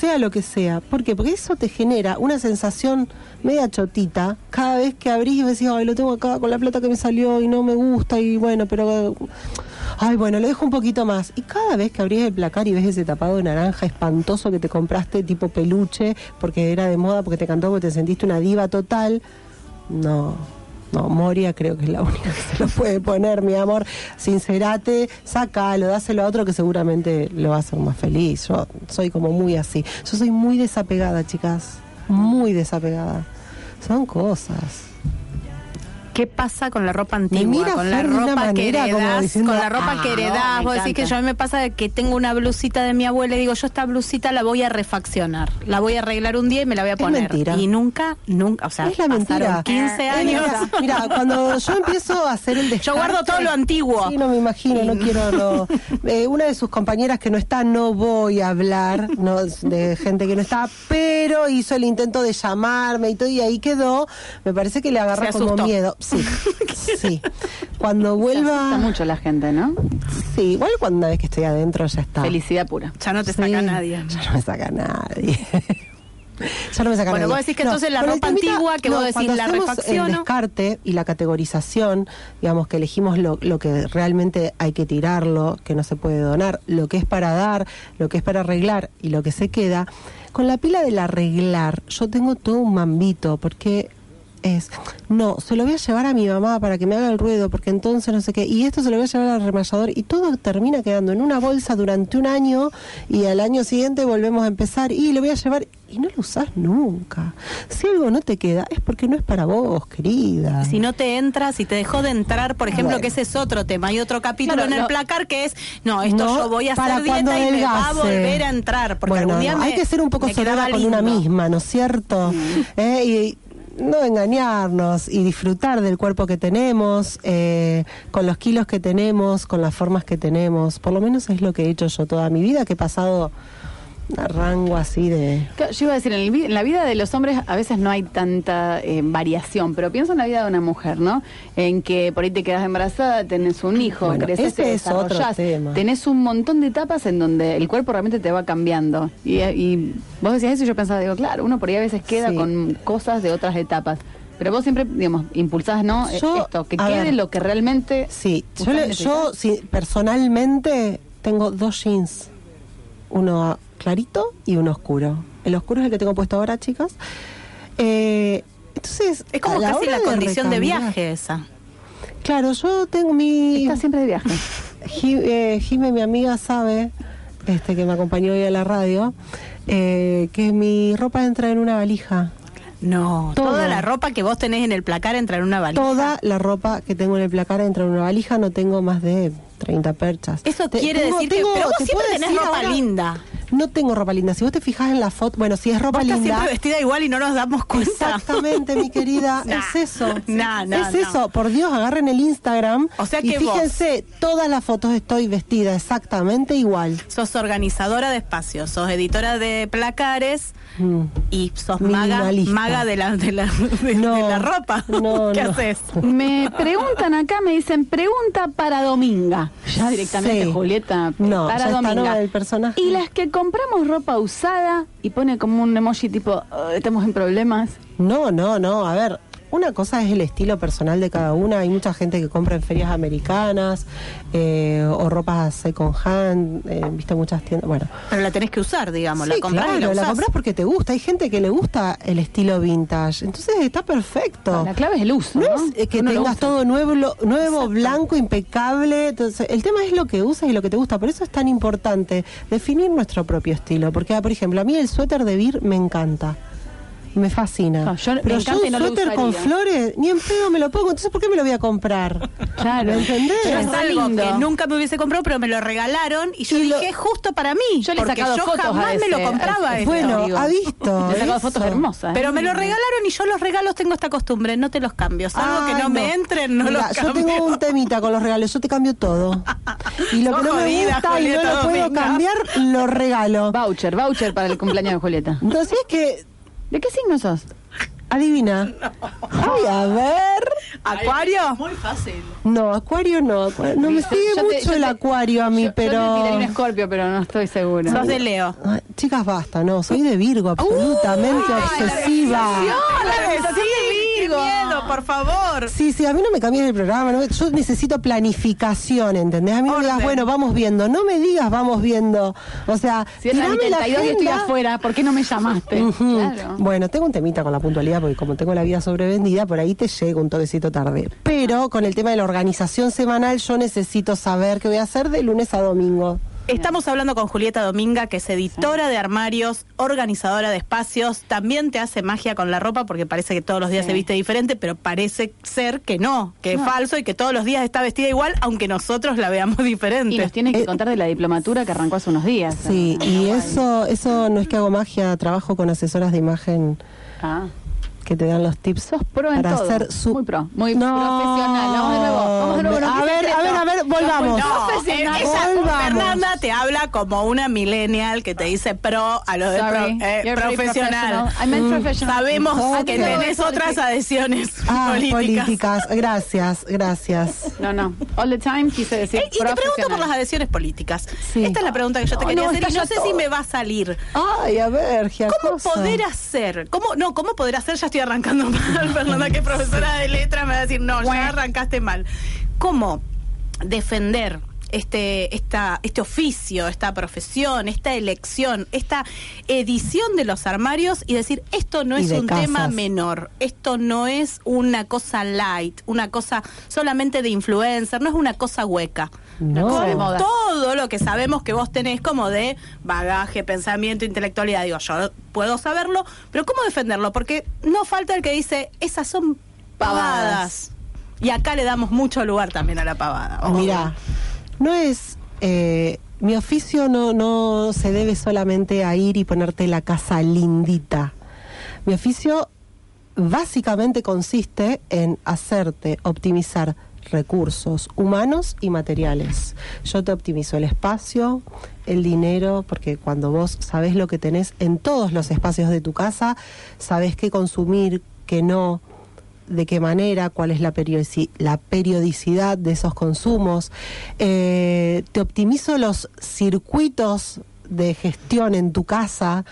Sea lo que sea. ¿Por? Porque eso te genera una sensación media chotita cada vez que abrís y decís, ay, lo tengo acá con la plata que me salió y no me gusta y bueno, pero... Ay, bueno, lo dejo un poquito más. Y cada vez que abrís el placar y ves ese tapado de naranja espantoso que te compraste tipo peluche porque era de moda, porque te cantó, porque te sentiste una diva total, no, No, Moria creo que es la única que se lo puede poner, mi amor. Sincerate, sácalo, dáselo a otro que seguramente lo va a hacer más feliz. Yo soy como muy así. Yo soy muy desapegada, chicas. Muy desapegada. Son cosas. ¿Qué pasa con la ropa antigua? mira con la Fer de una ropa que heredás, con la ropa "Ah, que heredás. Vos decís que yo a mí me pasa que tengo una blusita de mi abuela y digo, yo esta blusita la voy a refaccionar. La voy a arreglar un día y me la voy a poner. mentira. Y nunca, nunca, o sea, es la mentira. 15 Es años. la- Mira, cuando yo empiezo a hacer el descarte... Yo guardo todo lo antiguo. Sí, no me imagino, no quiero... Eh, una de sus compañeras que no está, no voy a hablar no, de gente que no está, pero hizo el intento de llamarme y todo, y ahí quedó. Me parece que le agarra Se como miedo. Sí, sí. Cuando Se vuelva... asusta mucho la gente, ¿no? Sí, igual cuando una vez que estoy adentro ya está. Felicidad pura. Ya no te saca nadie. Ya no me saca nadie. ya no me saca Bueno, nadie. vos decís que entonces la ropa temita- antigua que vos decís, cuando la hacemos refacciono. El descarte y la categorización, digamos que elegimos lo, lo que realmente hay que tirarlo, que no se puede donar, lo que es para dar, lo que es para arreglar y lo que se queda. Con la pila del arreglar, yo tengo todo un mambito, porque es, no, se lo voy a llevar a mi mamá para que me haga el ruedo, porque entonces no sé qué, y esto se lo voy a llevar al remallador, y todo termina quedando en una bolsa durante un año, y al año siguiente volvemos a empezar, y lo voy a llevar, y no lo usás nunca. Si algo no te queda, es porque no es para vos, querida. Si no te entras, si te dejó de entrar, por ejemplo, Bueno. que ese es otro tema. Hay otro capítulo Claro, en el placar que es, no, esto No, yo voy a hacer dieta y me va a volver a entrar. Porque Bueno, algún día no, me- hay que ser un poco soberana con una misma, ¿no es cierto? Eh, y no engañarnos y disfrutar del cuerpo que tenemos, eh, con los kilos que tenemos, con las formas que tenemos. Por lo menos es lo que he hecho yo toda mi vida, que he pasado rango así de... Yo iba a decir, en, el en la vida de los hombres a veces no hay tanta eh, variación, pero pienso en la vida de una mujer, ¿no? En que por ahí te quedas embarazada, tenés un hijo, Bueno, creces, te es otro desarrollás, tenés un montón de etapas en donde el cuerpo realmente te va cambiando. Y, y vos decías eso y yo pensaba, digo, claro, uno por ahí a veces queda Sí. con cosas de otras etapas. Pero vos siempre, digamos, impulsás, ¿no? Yo, Esto, que quede ver. lo que realmente... Sí, yo, le- yo sí, personalmente tengo dos jeans, uno clarito y uno oscuro. El oscuro es el que tengo puesto ahora, chicas. Eh, entonces, Es como la casi la condición de viaje esa. Claro, yo tengo mi... Está siempre de viaje. Eh, Jime, mi amiga, sabe, este que me acompañó hoy a la radio, eh, que mi ropa entra en una valija. No, Todo. toda la ropa que vos tenés en el placar entra en una valija. Toda la ropa que tengo en el placar entra en una valija, no tengo más de 30 perchas. Eso Te- quiere tengo- decir que pero vos te siempre tenés ropa ahora- linda. No tengo ropa linda. Si vos te fijas en la foto, bueno, si es ropa Vos estás linda. siempre vestida igual y no nos damos cuenta. Exactamente, mi querida. Nah. es eso. Nah, nah, es eso. Por Dios, agarren el Instagram. O sea y que vos- fíjense, todas las fotos estoy vestida exactamente igual. Sos organizadora de espacios, sos editora de placares Mm. y sos maga, maga de la, de la, de, No, de la ropa. no, ¿Qué no. haces? Me preguntan acá, me dicen, pregunta para Dominga. Ya directamente, Sí. Julieta, No, para Dominga. Y las que compramos ropa usada y pone como un emoji tipo, "Oh, estamos en problemas. No, no, no. A ver, una cosa es el estilo personal de cada una. Hay mucha gente que compra en ferias americanas eh, o ropa second hand. Eh, Viste muchas tiendas. Bueno, Pero la tenés que usar, digamos, la Sí, compras y la claro, la compras porque te gusta. Hay gente que le gusta el estilo vintage. Entonces está perfecto. La clave es el uso, No, ¿no? es eh, que Uno tengas todo nuevo, lo- nuevo blanco, impecable. Entonces, el tema es lo que usas y lo que te gusta. Por eso es tan importante definir nuestro propio estilo. Porque, ah, por ejemplo, a mí el suéter de Vir me encanta. Me fascina. No, yo- me Pero encanta y un no lo suéter con flores, ni en pedo me lo pongo. Entonces, ¿por qué me lo voy a comprar? Claro. ¿Me entendés? Pero es algo lindo. que nunca me hubiese comprado, pero me lo regalaron y yo Y lo- dije, es justo para mí. Yo le porque sacado yo fotos a jamás me lo compraba ese. Bueno, ha visto. Le he sacado eso. fotos hermosas. Pero me lo ¿eh? regalaron y yo los regalos tengo esta costumbre, no te los cambio. Salvo que Ay, no, me entren, no Mira, los yo cambio. tengo un temita con los regalos, yo te cambio todo. Y lo que no me jodida, gusta y no lo puedo cambiar, lo regalo. Voucher, voucher para el cumpleaños de Julieta. Entonces es que, ¿De qué signo sos? adivina. Ay, a ver. ¿Acuario? Muy fácil. No, acuario no. acuario- No me sigue yo mucho el te- acuario a mí, Yo- pero... Yo te tiré un escorpio, pero no estoy segura. Sos de Leo. Ay, chicas, basta, no, soy de Virgo, absolutamente obsesiva. la realización de Miedo, por favor. Sí, sí, a mí no me cambies el programa. no me- yo necesito planificación, ¿entendés? A mí no me digas, bueno, vamos viendo. No me digas, vamos viendo. O sea, Si es la la 72 y estoy afuera, ¿por qué no me llamaste? Claro. Bueno, tengo un temita con la puntualidad porque como tengo la vida sobrevendida, por ahí te llego un toquecito tarde. Pero con el tema de la organización semanal, yo necesito saber qué voy a hacer de lunes a domingo. Estamos hablando con Julieta Dominga, que es editora de armarios, organizadora de espacios, también te hace magia con la ropa porque parece que todos los días se viste diferente, pero parece ser que no, que es falso y que todos los días está vestida igual, aunque nosotros la veamos diferente. Y nos tiene que contar de la diplomatura que arrancó hace unos días. Sí, y eso, eso no es que hago magia, trabajo con asesoras de imagen Ah. Que te dan los tips pro en para todo. su Muy pro, muy profesional. Vamos de nuevo, vamos de nuevo. A noticia ver, a ver, a ver, volvamos. No, Profesional. eh, ella, Volvamos. Fernanda te habla como una millennial que te dice pro a lo de Sorry, pro- eh, profesional. professional. I meant Mm, professional. Sabemos que tenés otras adhesiones Ah, políticas. políticas. Gracias, gracias. No, no. All the time quise decir Eh, y te pregunto por las adhesiones políticas. Esta es la pregunta que yo te quería no, hacer y no sé si me va a salir. Ay, a ver, ¿Cómo cosa. poder hacer? ¿Cómo, no, ¿cómo poder hacer? Ya estoy arrancando mal, Fernanda, que es profesora de letra, me va a decir, no, ya arrancaste mal. ¿Cómo defender este, esta, este oficio, esta profesión, esta elección, esta edición de los armarios y decir, esto no es un tema menor, esto no es una cosa light, una cosa solamente de influencer, no es una cosa hueca. No. Con todo lo que sabemos que vos tenés como de bagaje, pensamiento, intelectualidad. Digo, yo puedo saberlo, pero ¿cómo defenderlo? Porque no falta el que dice, esas son pavadas. Y acá le damos mucho lugar también a la pavada. ojo. Mira, no es. eh, mi oficio no, no se debe solamente a ir y ponerte la casa lindita. Mi oficio básicamente consiste en hacerte optimizar recursos humanos y materiales. Yo te optimizo el espacio, el dinero, porque cuando vos sabés lo que tenés en todos los espacios de tu casa, sabés qué consumir, qué no, de qué manera, cuál es la, periodici- la periodicidad de esos consumos. Eh, te optimizo los circuitos de gestión en tu casa.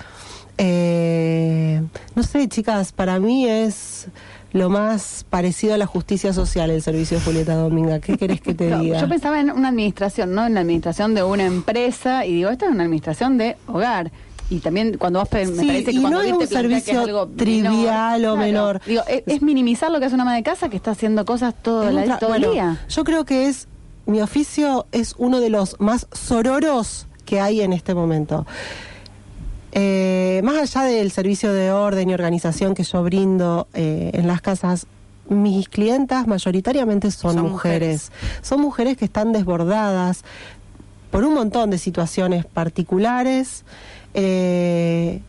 Eh, no sé, chicas, para mí es lo más parecido a la justicia social el servicio de Julieta Dominga. ¿Qué querés que te No, diga? yo pensaba en una administración, ¿no? En la administración de una empresa y digo, esta es una administración de hogar. Y también cuando vos me Sí, parece que y cuando no es un que es servicio algo trivial o menor. Digo, es, es minimizar lo que hace una ama de casa que está haciendo cosas todo, la- todo bueno, el día. Yo creo que es mi oficio es uno de los más sororos que hay en este momento. Eh, más allá del servicio de orden y organización que yo brindo eh, en las casas, mis clientas mayoritariamente son, Son mujeres. Son mujeres que están desbordadas por un montón de situaciones particulares. Eh,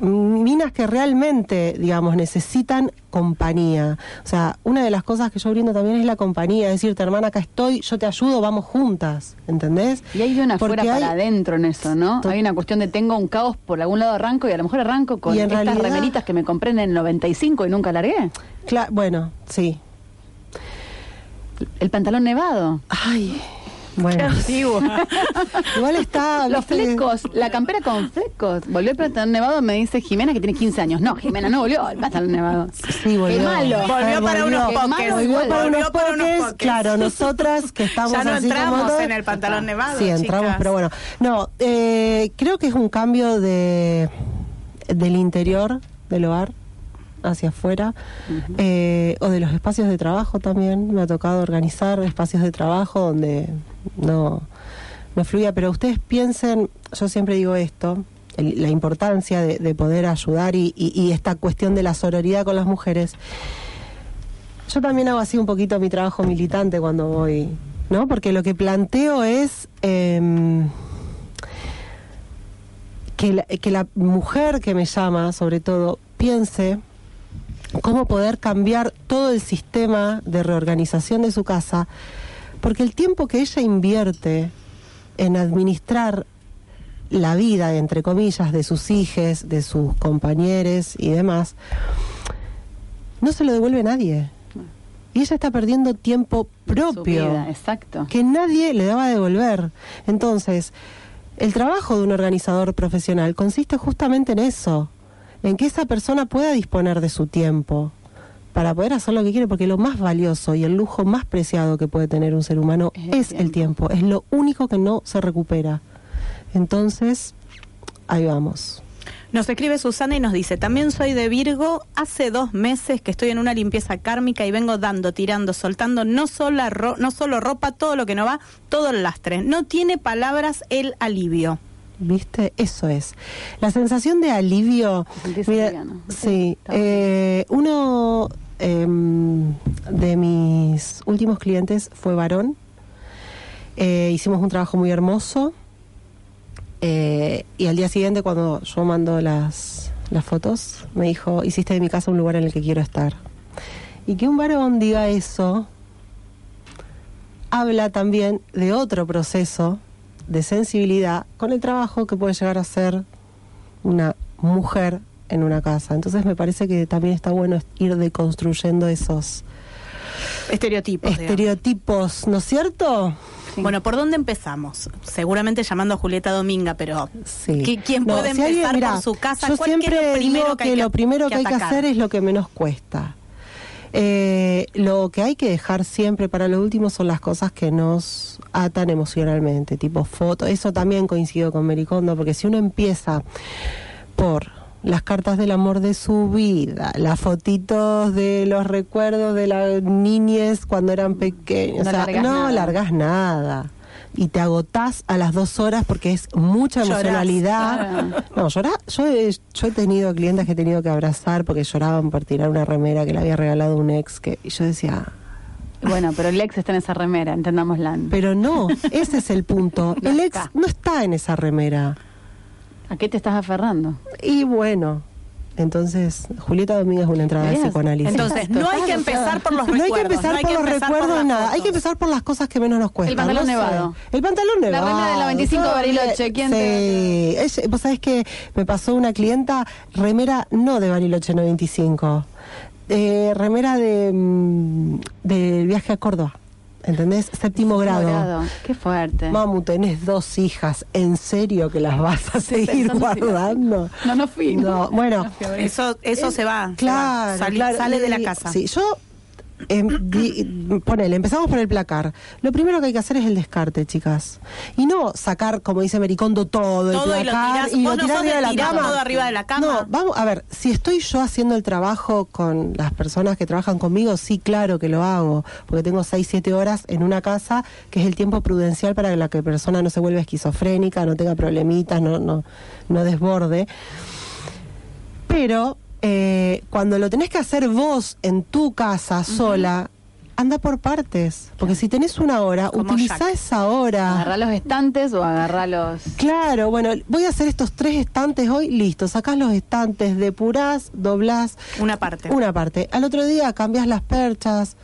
minas que realmente, digamos, necesitan compañía. O sea, una de las cosas que yo brindo también es la compañía, es decirte, hermana, acá estoy, yo te ayudo, vamos juntas, ¿entendés? Y hay de una Porque afuera hay- para adentro en eso, ¿no? Hay una cuestión de tengo un caos por algún lado arranco y a lo mejor arranco con estas realidad- remeritas que me compré en el 95 y nunca largué. Cla- bueno, sí. El pantalón nevado. Ay, bueno. antiguo. Igual está... Los viste, flecos, la campera con flecos. Volvió el pantalón nevado, me dice Jimena que tiene 15 años. No, Jimena no volvió el pantalón nevado. Sí, volvió. Qué malo. Volvió para unos Qué poques. malo Volvió igual. para unos Volvió para unos poques, claro, nosotras que estamos Ya no así como entramos todo- en el pantalón nevado, Sí, entramos, chicas. pero bueno. No, eh, creo que es un cambio de del interior del hogar hacia afuera eh, o de los espacios de trabajo también. Me ha tocado organizar espacios de trabajo donde no, no fluía, pero ustedes piensen, yo siempre digo esto, el- la importancia de, de poder ayudar y, y- y esta cuestión de la sororidad con las mujeres. Yo también hago así un poquito mi trabajo militante cuando voy, ¿no? Porque lo que planteo es em, que, la, que la mujer que me llama, sobre todo, piense cómo poder cambiar todo el sistema de reorganización de su casa, porque el tiempo que ella invierte en administrar la vida, entre comillas, de sus hijos, de sus compañeros y demás, no se lo devuelve nadie. Y ella está perdiendo tiempo propio vida, exacto. que nadie le daba a devolver. Entonces, el trabajo de un organizador profesional consiste justamente en eso, en que esa persona pueda disponer de su tiempo, para poder hacer lo que quiere, porque lo más valioso y el lujo más preciado que puede tener un ser humano es, el tiempo. Es lo único que no se recupera. Entonces, ahí vamos. Nos escribe Susana y nos dice, también soy de Virgo, hace dos meses que estoy en una limpieza kármica y vengo dando, tirando, soltando no solo, ro- no solo ropa, todo lo que no va, todo el lastre. No tiene palabras el alivio. ¿Viste? Eso es. La sensación de alivio. mira, sí. eh, uno em, de mis últimos clientes fue varón. Eh, hicimos un trabajo muy hermoso. Eh, y al día siguiente, cuando yo mando las, las fotos, me dijo: Hiciste de mi casa un lugar en el que quiero estar. Y que un varón diga eso habla también de otro proceso de sensibilidad con el trabajo que puede llegar a ser una mujer en una casa. Entonces me parece que también está bueno ir deconstruyendo esos Estereotipos. digamos. estereotipos, ¿no es cierto? Bueno, ¿por dónde empezamos? Seguramente llamando a Julieta Dominga, pero ¿qui- ¿quién No, puede si alguien- empezar mirá, por su casa? Yo ¿Cuál- qué es siempre primero digo que, lo primero que, hay que hacer es lo que menos cuesta. Eh, lo que hay que dejar siempre para lo último son las cosas que nos atan emocionalmente, tipo fotos. Eso también coincido con Mericondo, porque si uno empieza por las cartas del amor de su vida, las fotitos de los recuerdos de las niñez cuando eran pequeños, No o sea, largas no nada. largas nada. Y te agotás a las dos horas porque es mucha Llorás, emocionalidad. No, llorar, yo he, yo he tenido clientes que he tenido que abrazar porque lloraban por tirar una remera que le había regalado un ex que y yo decía, Bueno, pero el ex está en esa remera, entendámosla. pero no, ese es el punto. No el ex está. no está en esa remera. ¿A qué te estás aferrando? Y bueno, entonces Julieta Domínguez es una entrada de psicoanálisis. Entonces, no hay que empezar por los No hay que recuerdos, empezar no hay por que los empezar por recuerdos, las nada. Hay que empezar por las cosas que menos nos cuestan. El pantalón no sé. nevado. El pantalón La nevado. remera del 95 todo Bariloche, bien. ¿quién sí. Es- Vos sabés que me pasó una clienta, remera no de Bariloche 95, eh, remera de mm, del viaje a Córdoba. ¿Entendés? Séptimo grado. Qué fuerte. Mamu, tenés dos hijas. ¿En serio que las vas a seguir pensando si- guardando? No, no fui. No, bueno. Eso, eso se va. se Claro, va, sale, claro. sale de la casa. Sí, yo. Di- ponele, empezamos por el placar. Lo primero que hay que hacer es el descarte, chicas. Y no sacar, como dice Mericondo, todo, el Todo y lo placar tirás. Vos no tirás arriba de la tirar cama. todo arriba de la cama. No, vamos, a ver, si estoy yo haciendo el trabajo con las personas que trabajan conmigo, sí, claro que lo hago, porque tengo 6, 7 horas en una casa, que es el tiempo prudencial para que la que persona no se vuelva esquizofrénica, no tenga problemitas, no, no, no desborde. Pero eh, cuando lo tenés que hacer vos en tu casa sola, anda por partes. Porque si tenés una hora, Como utiliza Jack. esa hora. ¿Agarrar los estantes o agarrar los...? Claro, bueno, voy a hacer estos tres estantes hoy, listo, sacás los estantes, depurás, doblás. Una parte. Una parte. Al otro día cambias las perchas,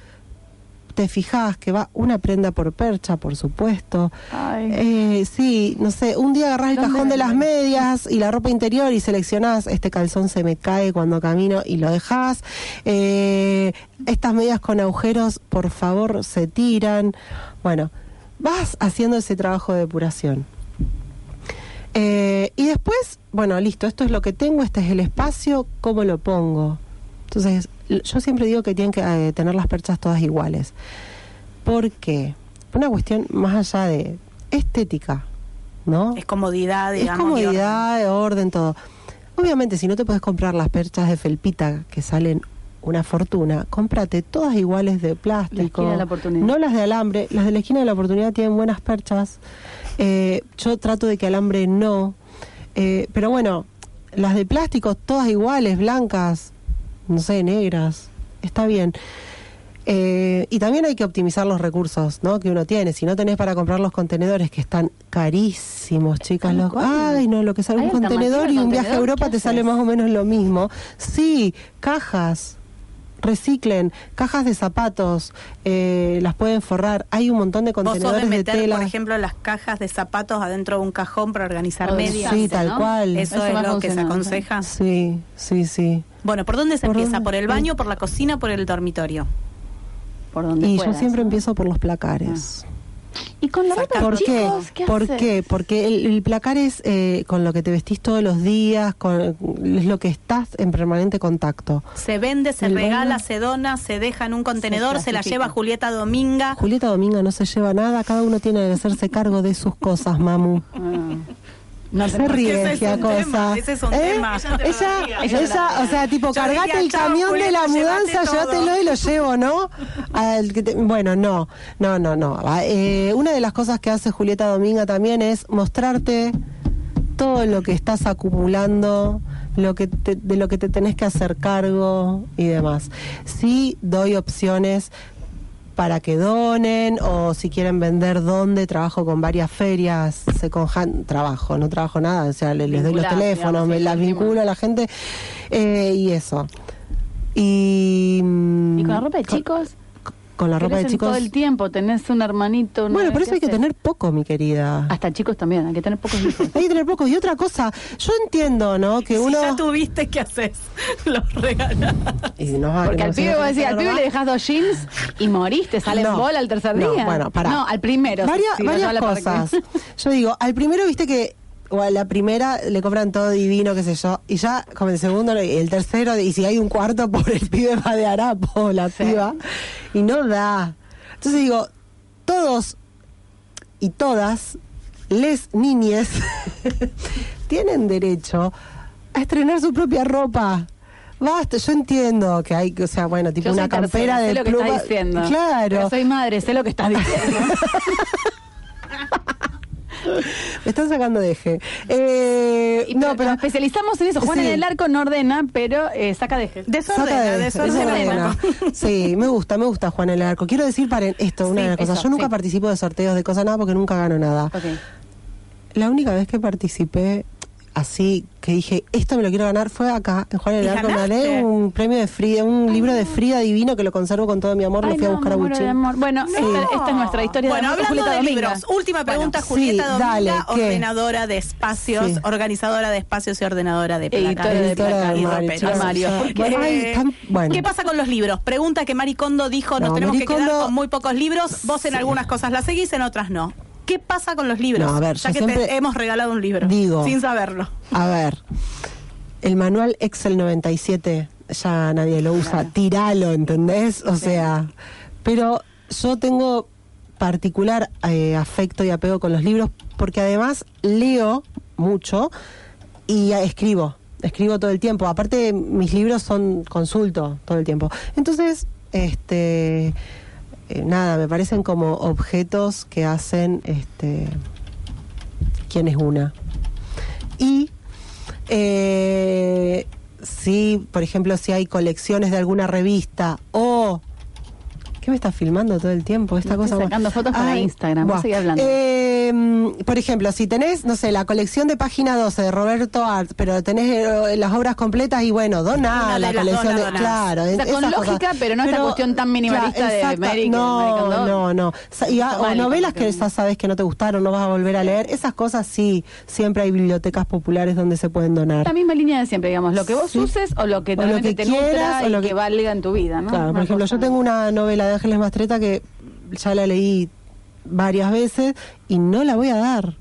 te fijás que va una prenda por percha, por supuesto. Eh, sí, no sé, un día agarrás el ¿Dónde cajón de las medias y la ropa interior y seleccionás, este calzón se me cae cuando camino y lo dejás. Eh, estas medias con agujeros, por favor, se tiran. Bueno, vas haciendo ese trabajo de depuración. Eh, y después, bueno, listo, esto es lo que tengo, este es el espacio, ¿cómo lo pongo? Entonces, yo siempre digo que tienen que eh, tener las perchas todas iguales. ¿Por qué? Una cuestión más allá de estética, ¿no? Es comodidad, Es digamos. orden. comodidad, orden. orden, todo. Obviamente, si no te puedes comprar las perchas de felpita que salen una fortuna, cómprate todas iguales de plástico. La esquina de la oportunidad. No las de alambre. Las de la esquina de la oportunidad tienen buenas perchas. Eh, yo trato de que alambre no. Eh, pero bueno, las de plástico todas iguales, blancas, no sé, negras. Está bien. Eh, y también hay que optimizar los recursos ¿no? que uno tiene. Si no tenés para comprar los contenedores que están carísimos, chicas. Los, ay, no, lo que sale ¿Hay un contenedor y un viaje a? Europa ¿Qué te sale más o menos lo mismo. Sí, cajas. Reciclen, cajas de zapatos, eh, las pueden forrar. Hay un montón de Vos sos de contenedores de, meter, tela. por ejemplo, las cajas de zapatos adentro de un cajón para organizar de medias. Sí, tal cual. Eso, Eso es lo que se aconseja. Sí, sí, sí. Bueno, ¿por dónde se ¿Por empieza? dónde? ¿Por el baño, por la cocina, por el dormitorio? Por donde Y puedas, yo siempre ¿no? empiezo por los placares. ¿Y con la ropa ¿Por qué? chicos? ¿Qué ¿Por haces? qué? Porque el, el placar es eh, con lo que te vestís todos los días, con, es lo que estás en permanente contacto. Se vende, se El regala, baño. se dona, se deja en un contenedor, se, la lleva Julieta Dominga. Julieta Dominga no se lleva nada, cada uno tiene que hacerse cargo de sus cosas, mamu. No se ríe, ese es cosa. tema, ese es un ¿Eh? tema. Ella, ella, o sea, tipo, cargate diría, el "Chao, camión de la Julieta, mudanza, llévate todo". llévatelo y lo llevo, ¿no? Al que te- bueno, no, no, no, no. Eh, una de las cosas que hace Julieta Dominga también es mostrarte todo lo que estás acumulando, lo que te- de lo que te tenés que hacer cargo y demás. Sí doy opciones para que donen o si quieren vender dónde, trabajo con varias ferias, se conjan, trabajo, no trabajo nada, o sea, le- les doy los teléfonos, digamos, me las vinculo a la gente eh, y eso. Y, mm, ¿Y con la ropa de chicos? con la ropa de chicos. todo el tiempo, tenés un hermanito. una Bueno, por eso ¿qué hay que tener poco, mi querida. Hasta chicos también, hay que tener pocos hijos. Hay que tener poco. Y otra cosa, yo entiendo, ¿no? Que Si uno. ya tuviste, ¿qué haces? Los regalas. Y no va a Porque que al pibe, vos decís, al pibe le dejas dos jeans y moriste, sale en bola al tercer no, día. bueno, pará. No, al primero. Varias, sí, varias cosas. Yo digo, al primero viste que o a la primera le compran todo divino, qué sé yo, y ya como el segundo y el tercero, y si hay un cuarto, por el pibe va de harapo, la piba, y no da. Entonces digo, todos y todas, les niñes, tienen derecho a estrenar su propia ropa. Basta, yo entiendo que hay, que, o sea, bueno, tipo Yo una tercera, campera sé de que pluma. estás diciendo. Claro. Pero soy madre, sé lo que estás diciendo. Me están sacando de eje. Eh, no, pero Nos especializamos en eso. Juan Sí. en el arco no ordena, pero eh, saca de eje. Desordena, Saca de- desordena. desordena. Sí, me gusta, me gusta Juan el Arco. Quiero decir para esto, una Sí, de las cosas. eso, Yo nunca sí. participo de sorteos de cosas nada porque nunca gano nada. Ok. La única vez que participé así, que dije, esto me lo quiero ganar, fue acá, en Juan el ¿Y Arco. Gané un premio de Frida, un libro de Frida divino que lo conservo con todo mi amor. Ay, lo fui a buscar a amor. Bueno, Sí. esta, esta es nuestra historia Bueno, de amor hablando Julieta de Dominga. libros, última pregunta, sí, Julieta Dominga, dale, ¿qué? ordenadora de espacios, Sí. organizadora de espacios y ordenadora de placas. de Editora placas de y Mari, roperos. chicos, Mario, ya. ¿por qué? Bueno, ay, tan- bueno. ¿Qué pasa con los libros? Pregunta que Maricondo dijo, nos No, tenemos que quedar con muy pocos libros. Vos en algunas cosas las seguís, en otras no. ¿Qué pasa con los libros? No, a ver, ya que te hemos regalado un libro. digo- Sin saberlo. A ver, el manual Excel 97 ya nadie lo usa, tiralo, ¿entendés? O sea, pero yo tengo particular eh, afecto y apego con los libros porque además leo mucho y escribo, escribo todo el tiempo. Aparte, mis libros son consulto todo el tiempo. Entonces, este... eh, nada, me parecen como objetos que hacen este quién es una. Y eh, si, por ejemplo, si hay colecciones de alguna revista o... ¿Qué me estás filmando todo el tiempo? Esta Me estoy cosa sacando fotos para Instagram, vos buah. seguí hablando. Eh, por ejemplo, si tenés, no sé, la colección de página 12 de Roberto Art, pero tenés eh, las obras completas y bueno, doná la colección de... Claro, O sea, con cosas. lógica, pero no esta cuestión tan minimalista de exacta, American- no, American. No, no, y a- o novelas que ya sabes que no te gustaron, no vas a volver a leer. Esas cosas sí, siempre hay bibliotecas populares donde se pueden donar. La misma línea de siempre, digamos, lo que vos Sí. uses o lo que O lo realmente que te quieras, o lo que, que- valga en tu vida, ¿no? Claro, por ejemplo, yo tengo una novela de Ángeles Mastreta que ya la leí varias veces y no la voy a dar.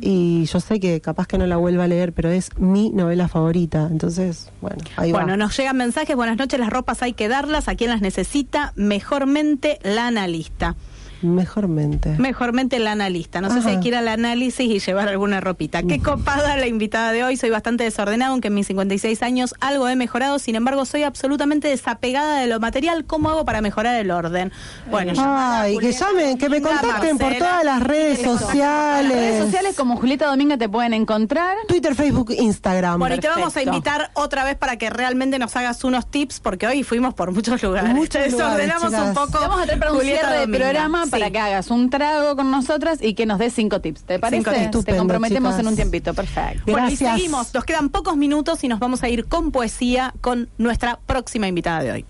Y yo sé que capaz que no la vuelva a leer, pero es mi novela favorita. Entonces, bueno, ahí Bueno, va. nos llegan mensajes, buenas noches, las ropas hay que darlas a quien las necesita, mejormente la analista. Mejormente. Mejormente la analista. No sé si hay que ir al análisis y llevar alguna ropita. Qué copada la invitada de hoy. Soy bastante desordenada, aunque en mis 56 años algo he mejorado. Sin embargo, soy absolutamente desapegada de lo material. ¿Cómo hago para mejorar el orden? Bueno, Ay, que llamen, que me contacten por todas las redes Teléfono. Las redes sociales. sociales como Julieta Dominga te pueden encontrar. Twitter, Facebook, Instagram. Bueno, y te vamos a invitar otra vez para que realmente nos hagas unos tips, porque hoy fuimos por muchos lugares. Muchos Te desordenamos lugares, un poco. Vamos a traer para un Julieta cierre de programa. Para que hagas un trago con nosotras y que nos des cinco tips. ¿Te parece? tips. Te comprometemos chicas. en un tiempito. Perfecto. Bueno, y seguimos. Nos quedan pocos minutos y nos vamos a ir con poesía con nuestra próxima invitada de hoy.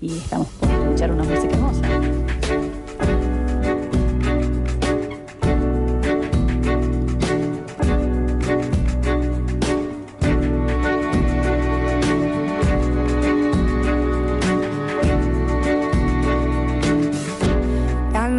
Y estamos por escuchar una música hermosa.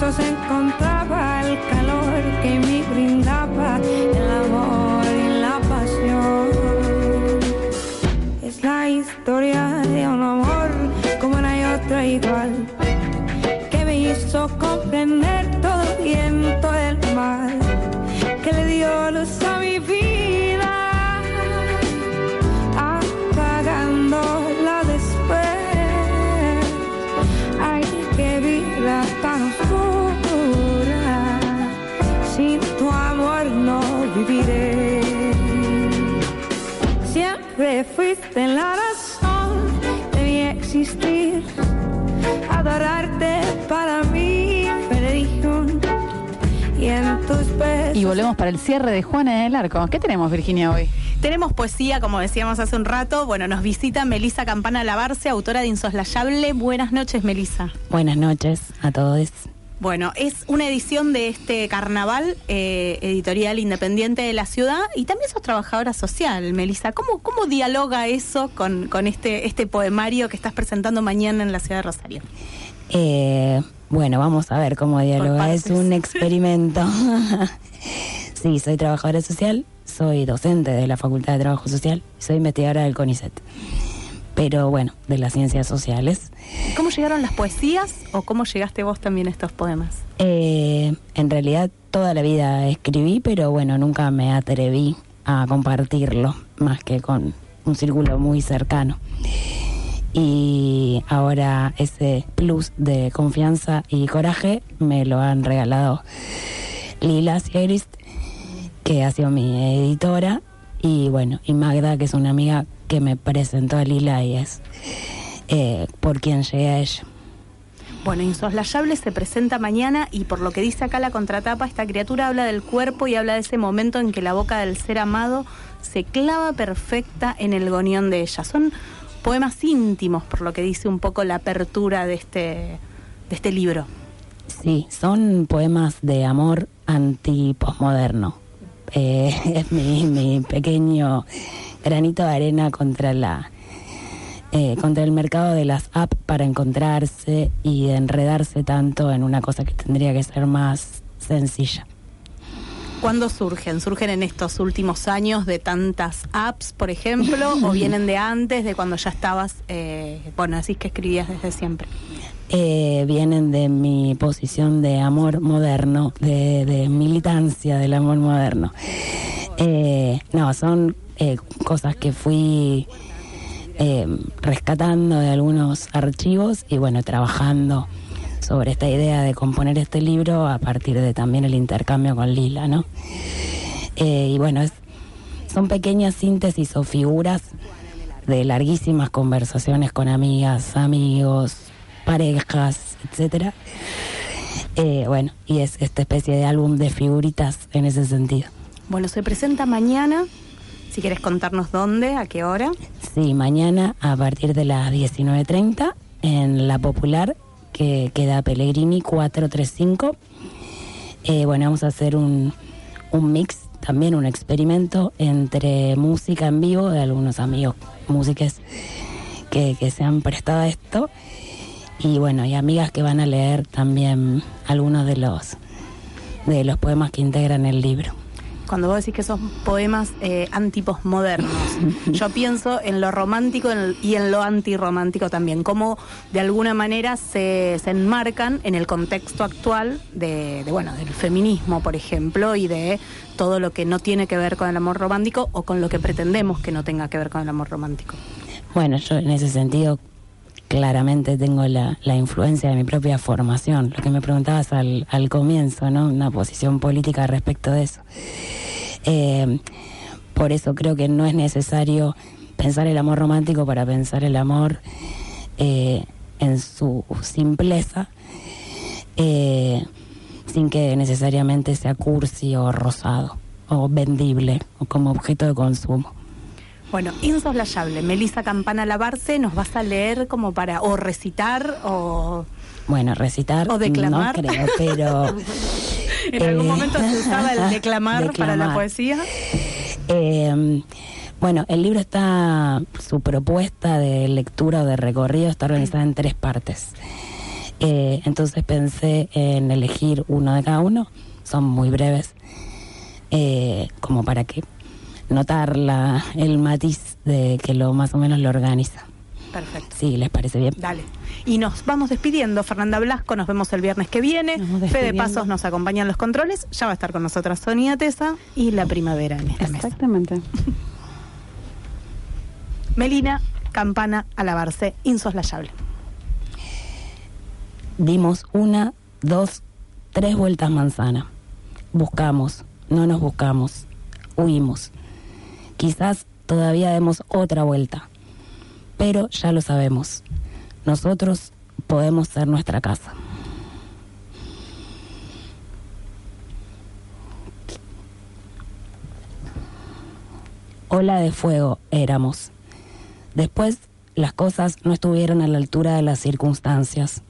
besos encontraba el calor que me brindaba el amor y la pasión. Es la historia de un amor como no hay otra igual. Que me hizo comprender todo el bien, todo el mal. Que le dio luz Y volvemos para el cierre de Juana del Arco. ¿Qué tenemos, Virginia, hoy? Tenemos poesía, como decíamos hace un rato. Bueno, nos visita Melisa Campana Lavarce, autora de Insoslayable. Buenas noches, Melisa. Buenas noches a todos. Bueno, es una edición de este carnaval eh, editorial independiente de la ciudad y también sos trabajadora social, Melisa. ¿Cómo, cómo dialoga eso con, con este, este poemario que estás presentando mañana en la ciudad de Rosario? Eh, bueno, vamos a ver cómo dialoga. Es un experimento. sí, soy trabajadora social, soy docente de la Facultad de Trabajo Social, soy investigadora del CONICET. Pero bueno, de las ciencias sociales. ¿Cómo llegaron las poesías o cómo llegaste vos también a estos poemas? Eh, en realidad toda la vida escribí, pero bueno, nunca me atreví a compartirlo, más que con un círculo muy cercano. Y ahora ese plus de confianza y coraje me lo han regalado Lila Sierist, que ha sido mi editora, y bueno, y Magda, que es una amiga que me presentó a Lila y es eh, por quien llegué a ella. Bueno, Insoslayable se presenta mañana y por lo que dice acá la contratapa, esta criatura habla del cuerpo y habla de ese momento en que la boca del ser amado se clava perfecta en el gonión de ella. Son poemas íntimos, por lo que dice un poco la apertura de este, de este libro. Sí, son poemas de amor anti-posmoderno. Eh, es mi, mi pequeño granito de arena contra la eh, contra el mercado de las apps para encontrarse y enredarse tanto en una cosa que tendría que ser más sencilla. ¿Cuándo surgen? ¿Surgen en estos últimos años de tantas apps, por ejemplo, o vienen de antes, de cuando ya estabas, eh, bueno, decís que escribías desde siempre? Eh, vienen de mi posición de amor moderno, de, de militancia del amor moderno. Eh, no, son eh, cosas que fui eh, rescatando de algunos archivos y bueno, trabajando sobre esta idea de componer este libro a partir de también el intercambio con Lila, ¿no? Eh, y bueno, es, son pequeñas síntesis o figuras de larguísimas conversaciones con amigas, amigos, parejas, etcétera. Eh, bueno, y es esta especie de álbum de figuritas en ese sentido. Bueno, se presenta mañana. Si quieres contarnos dónde, a qué hora. Sí, mañana a partir de las 19.30 en La Popular, que queda Pellegrini 435. Eh, bueno, vamos a hacer un, un mix, también un experimento entre música en vivo de algunos amigos músicos que, que se han prestado a esto. Y bueno, y amigas que van a leer también algunos de los, de los poemas que integran el libro cuando vos decís que son poemas eh, antiposmodernos, yo pienso en lo romántico y en lo antirromántico también, cómo de alguna manera se, se enmarcan en el contexto actual de, de, bueno, del feminismo, por ejemplo, y de todo lo que no tiene que ver con el amor romántico o con lo que pretendemos que no tenga que ver con el amor romántico. Bueno, yo en ese sentido claramente tengo la, la, influencia de mi propia formación. Lo que me preguntabas al, al comienzo, ¿no? Una posición política respecto de eso. Eh, por eso creo que no es necesario pensar el amor romántico para pensar el amor eh, en su simpleza, eh, sin que necesariamente sea cursi o rosado o vendible o como objeto de consumo. Bueno, insoslayable. Melisa Campana Lavarse, ¿nos vas a leer como para, o recitar, o Bueno, recitar O declamar. no creo, pero en algún Eh, momento se usaba el declamar, para la poesía? Eh, bueno, el libro está, su propuesta de lectura o de recorrido está organizada en tres partes. Eh, entonces pensé en elegir uno de cada uno, son muy breves, eh, como para que notar la, el matiz de que lo más o menos lo organiza. Perfecto. Sí, ¿les parece bien? Dale. Y nos vamos despidiendo. Fernanda Blasco, nos vemos el viernes que viene. Fede. Pasos nos acompaña en los controles. Ya va a estar con nosotras Sonia Tesa y la primavera en esta mesa. Exactamente. Melina Campana a lavarse, insoslayable. Dimos una, dos, tres vueltas manzana. Buscamos, no nos buscamos, huimos. Quizás todavía demos otra vuelta, pero ya lo sabemos. Nosotros podemos ser nuestra casa. Ola de fuego éramos. Después las cosas no estuvieron a la altura de las circunstancias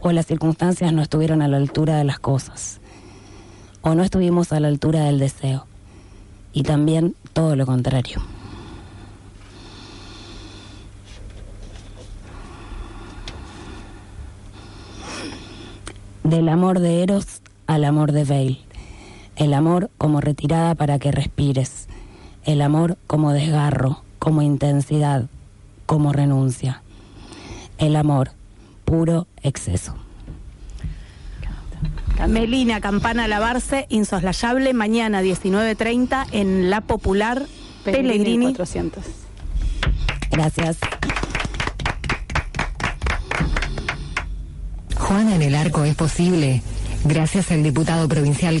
o las circunstancias no estuvieron a la altura de las cosas, o no estuvimos a la altura del deseo, y también todo lo contrario. Del amor de Eros al amor de Veil, el amor como retirada para que respires, el amor como desgarro, como intensidad, como renuncia, el amor puro exceso. Melina Campana a lavarse, insoslayable, mañana 19.30 en La Popular Pellegrini Pellegrini. 400. Gracias. Juana en el Arco es posible gracias al diputado provincial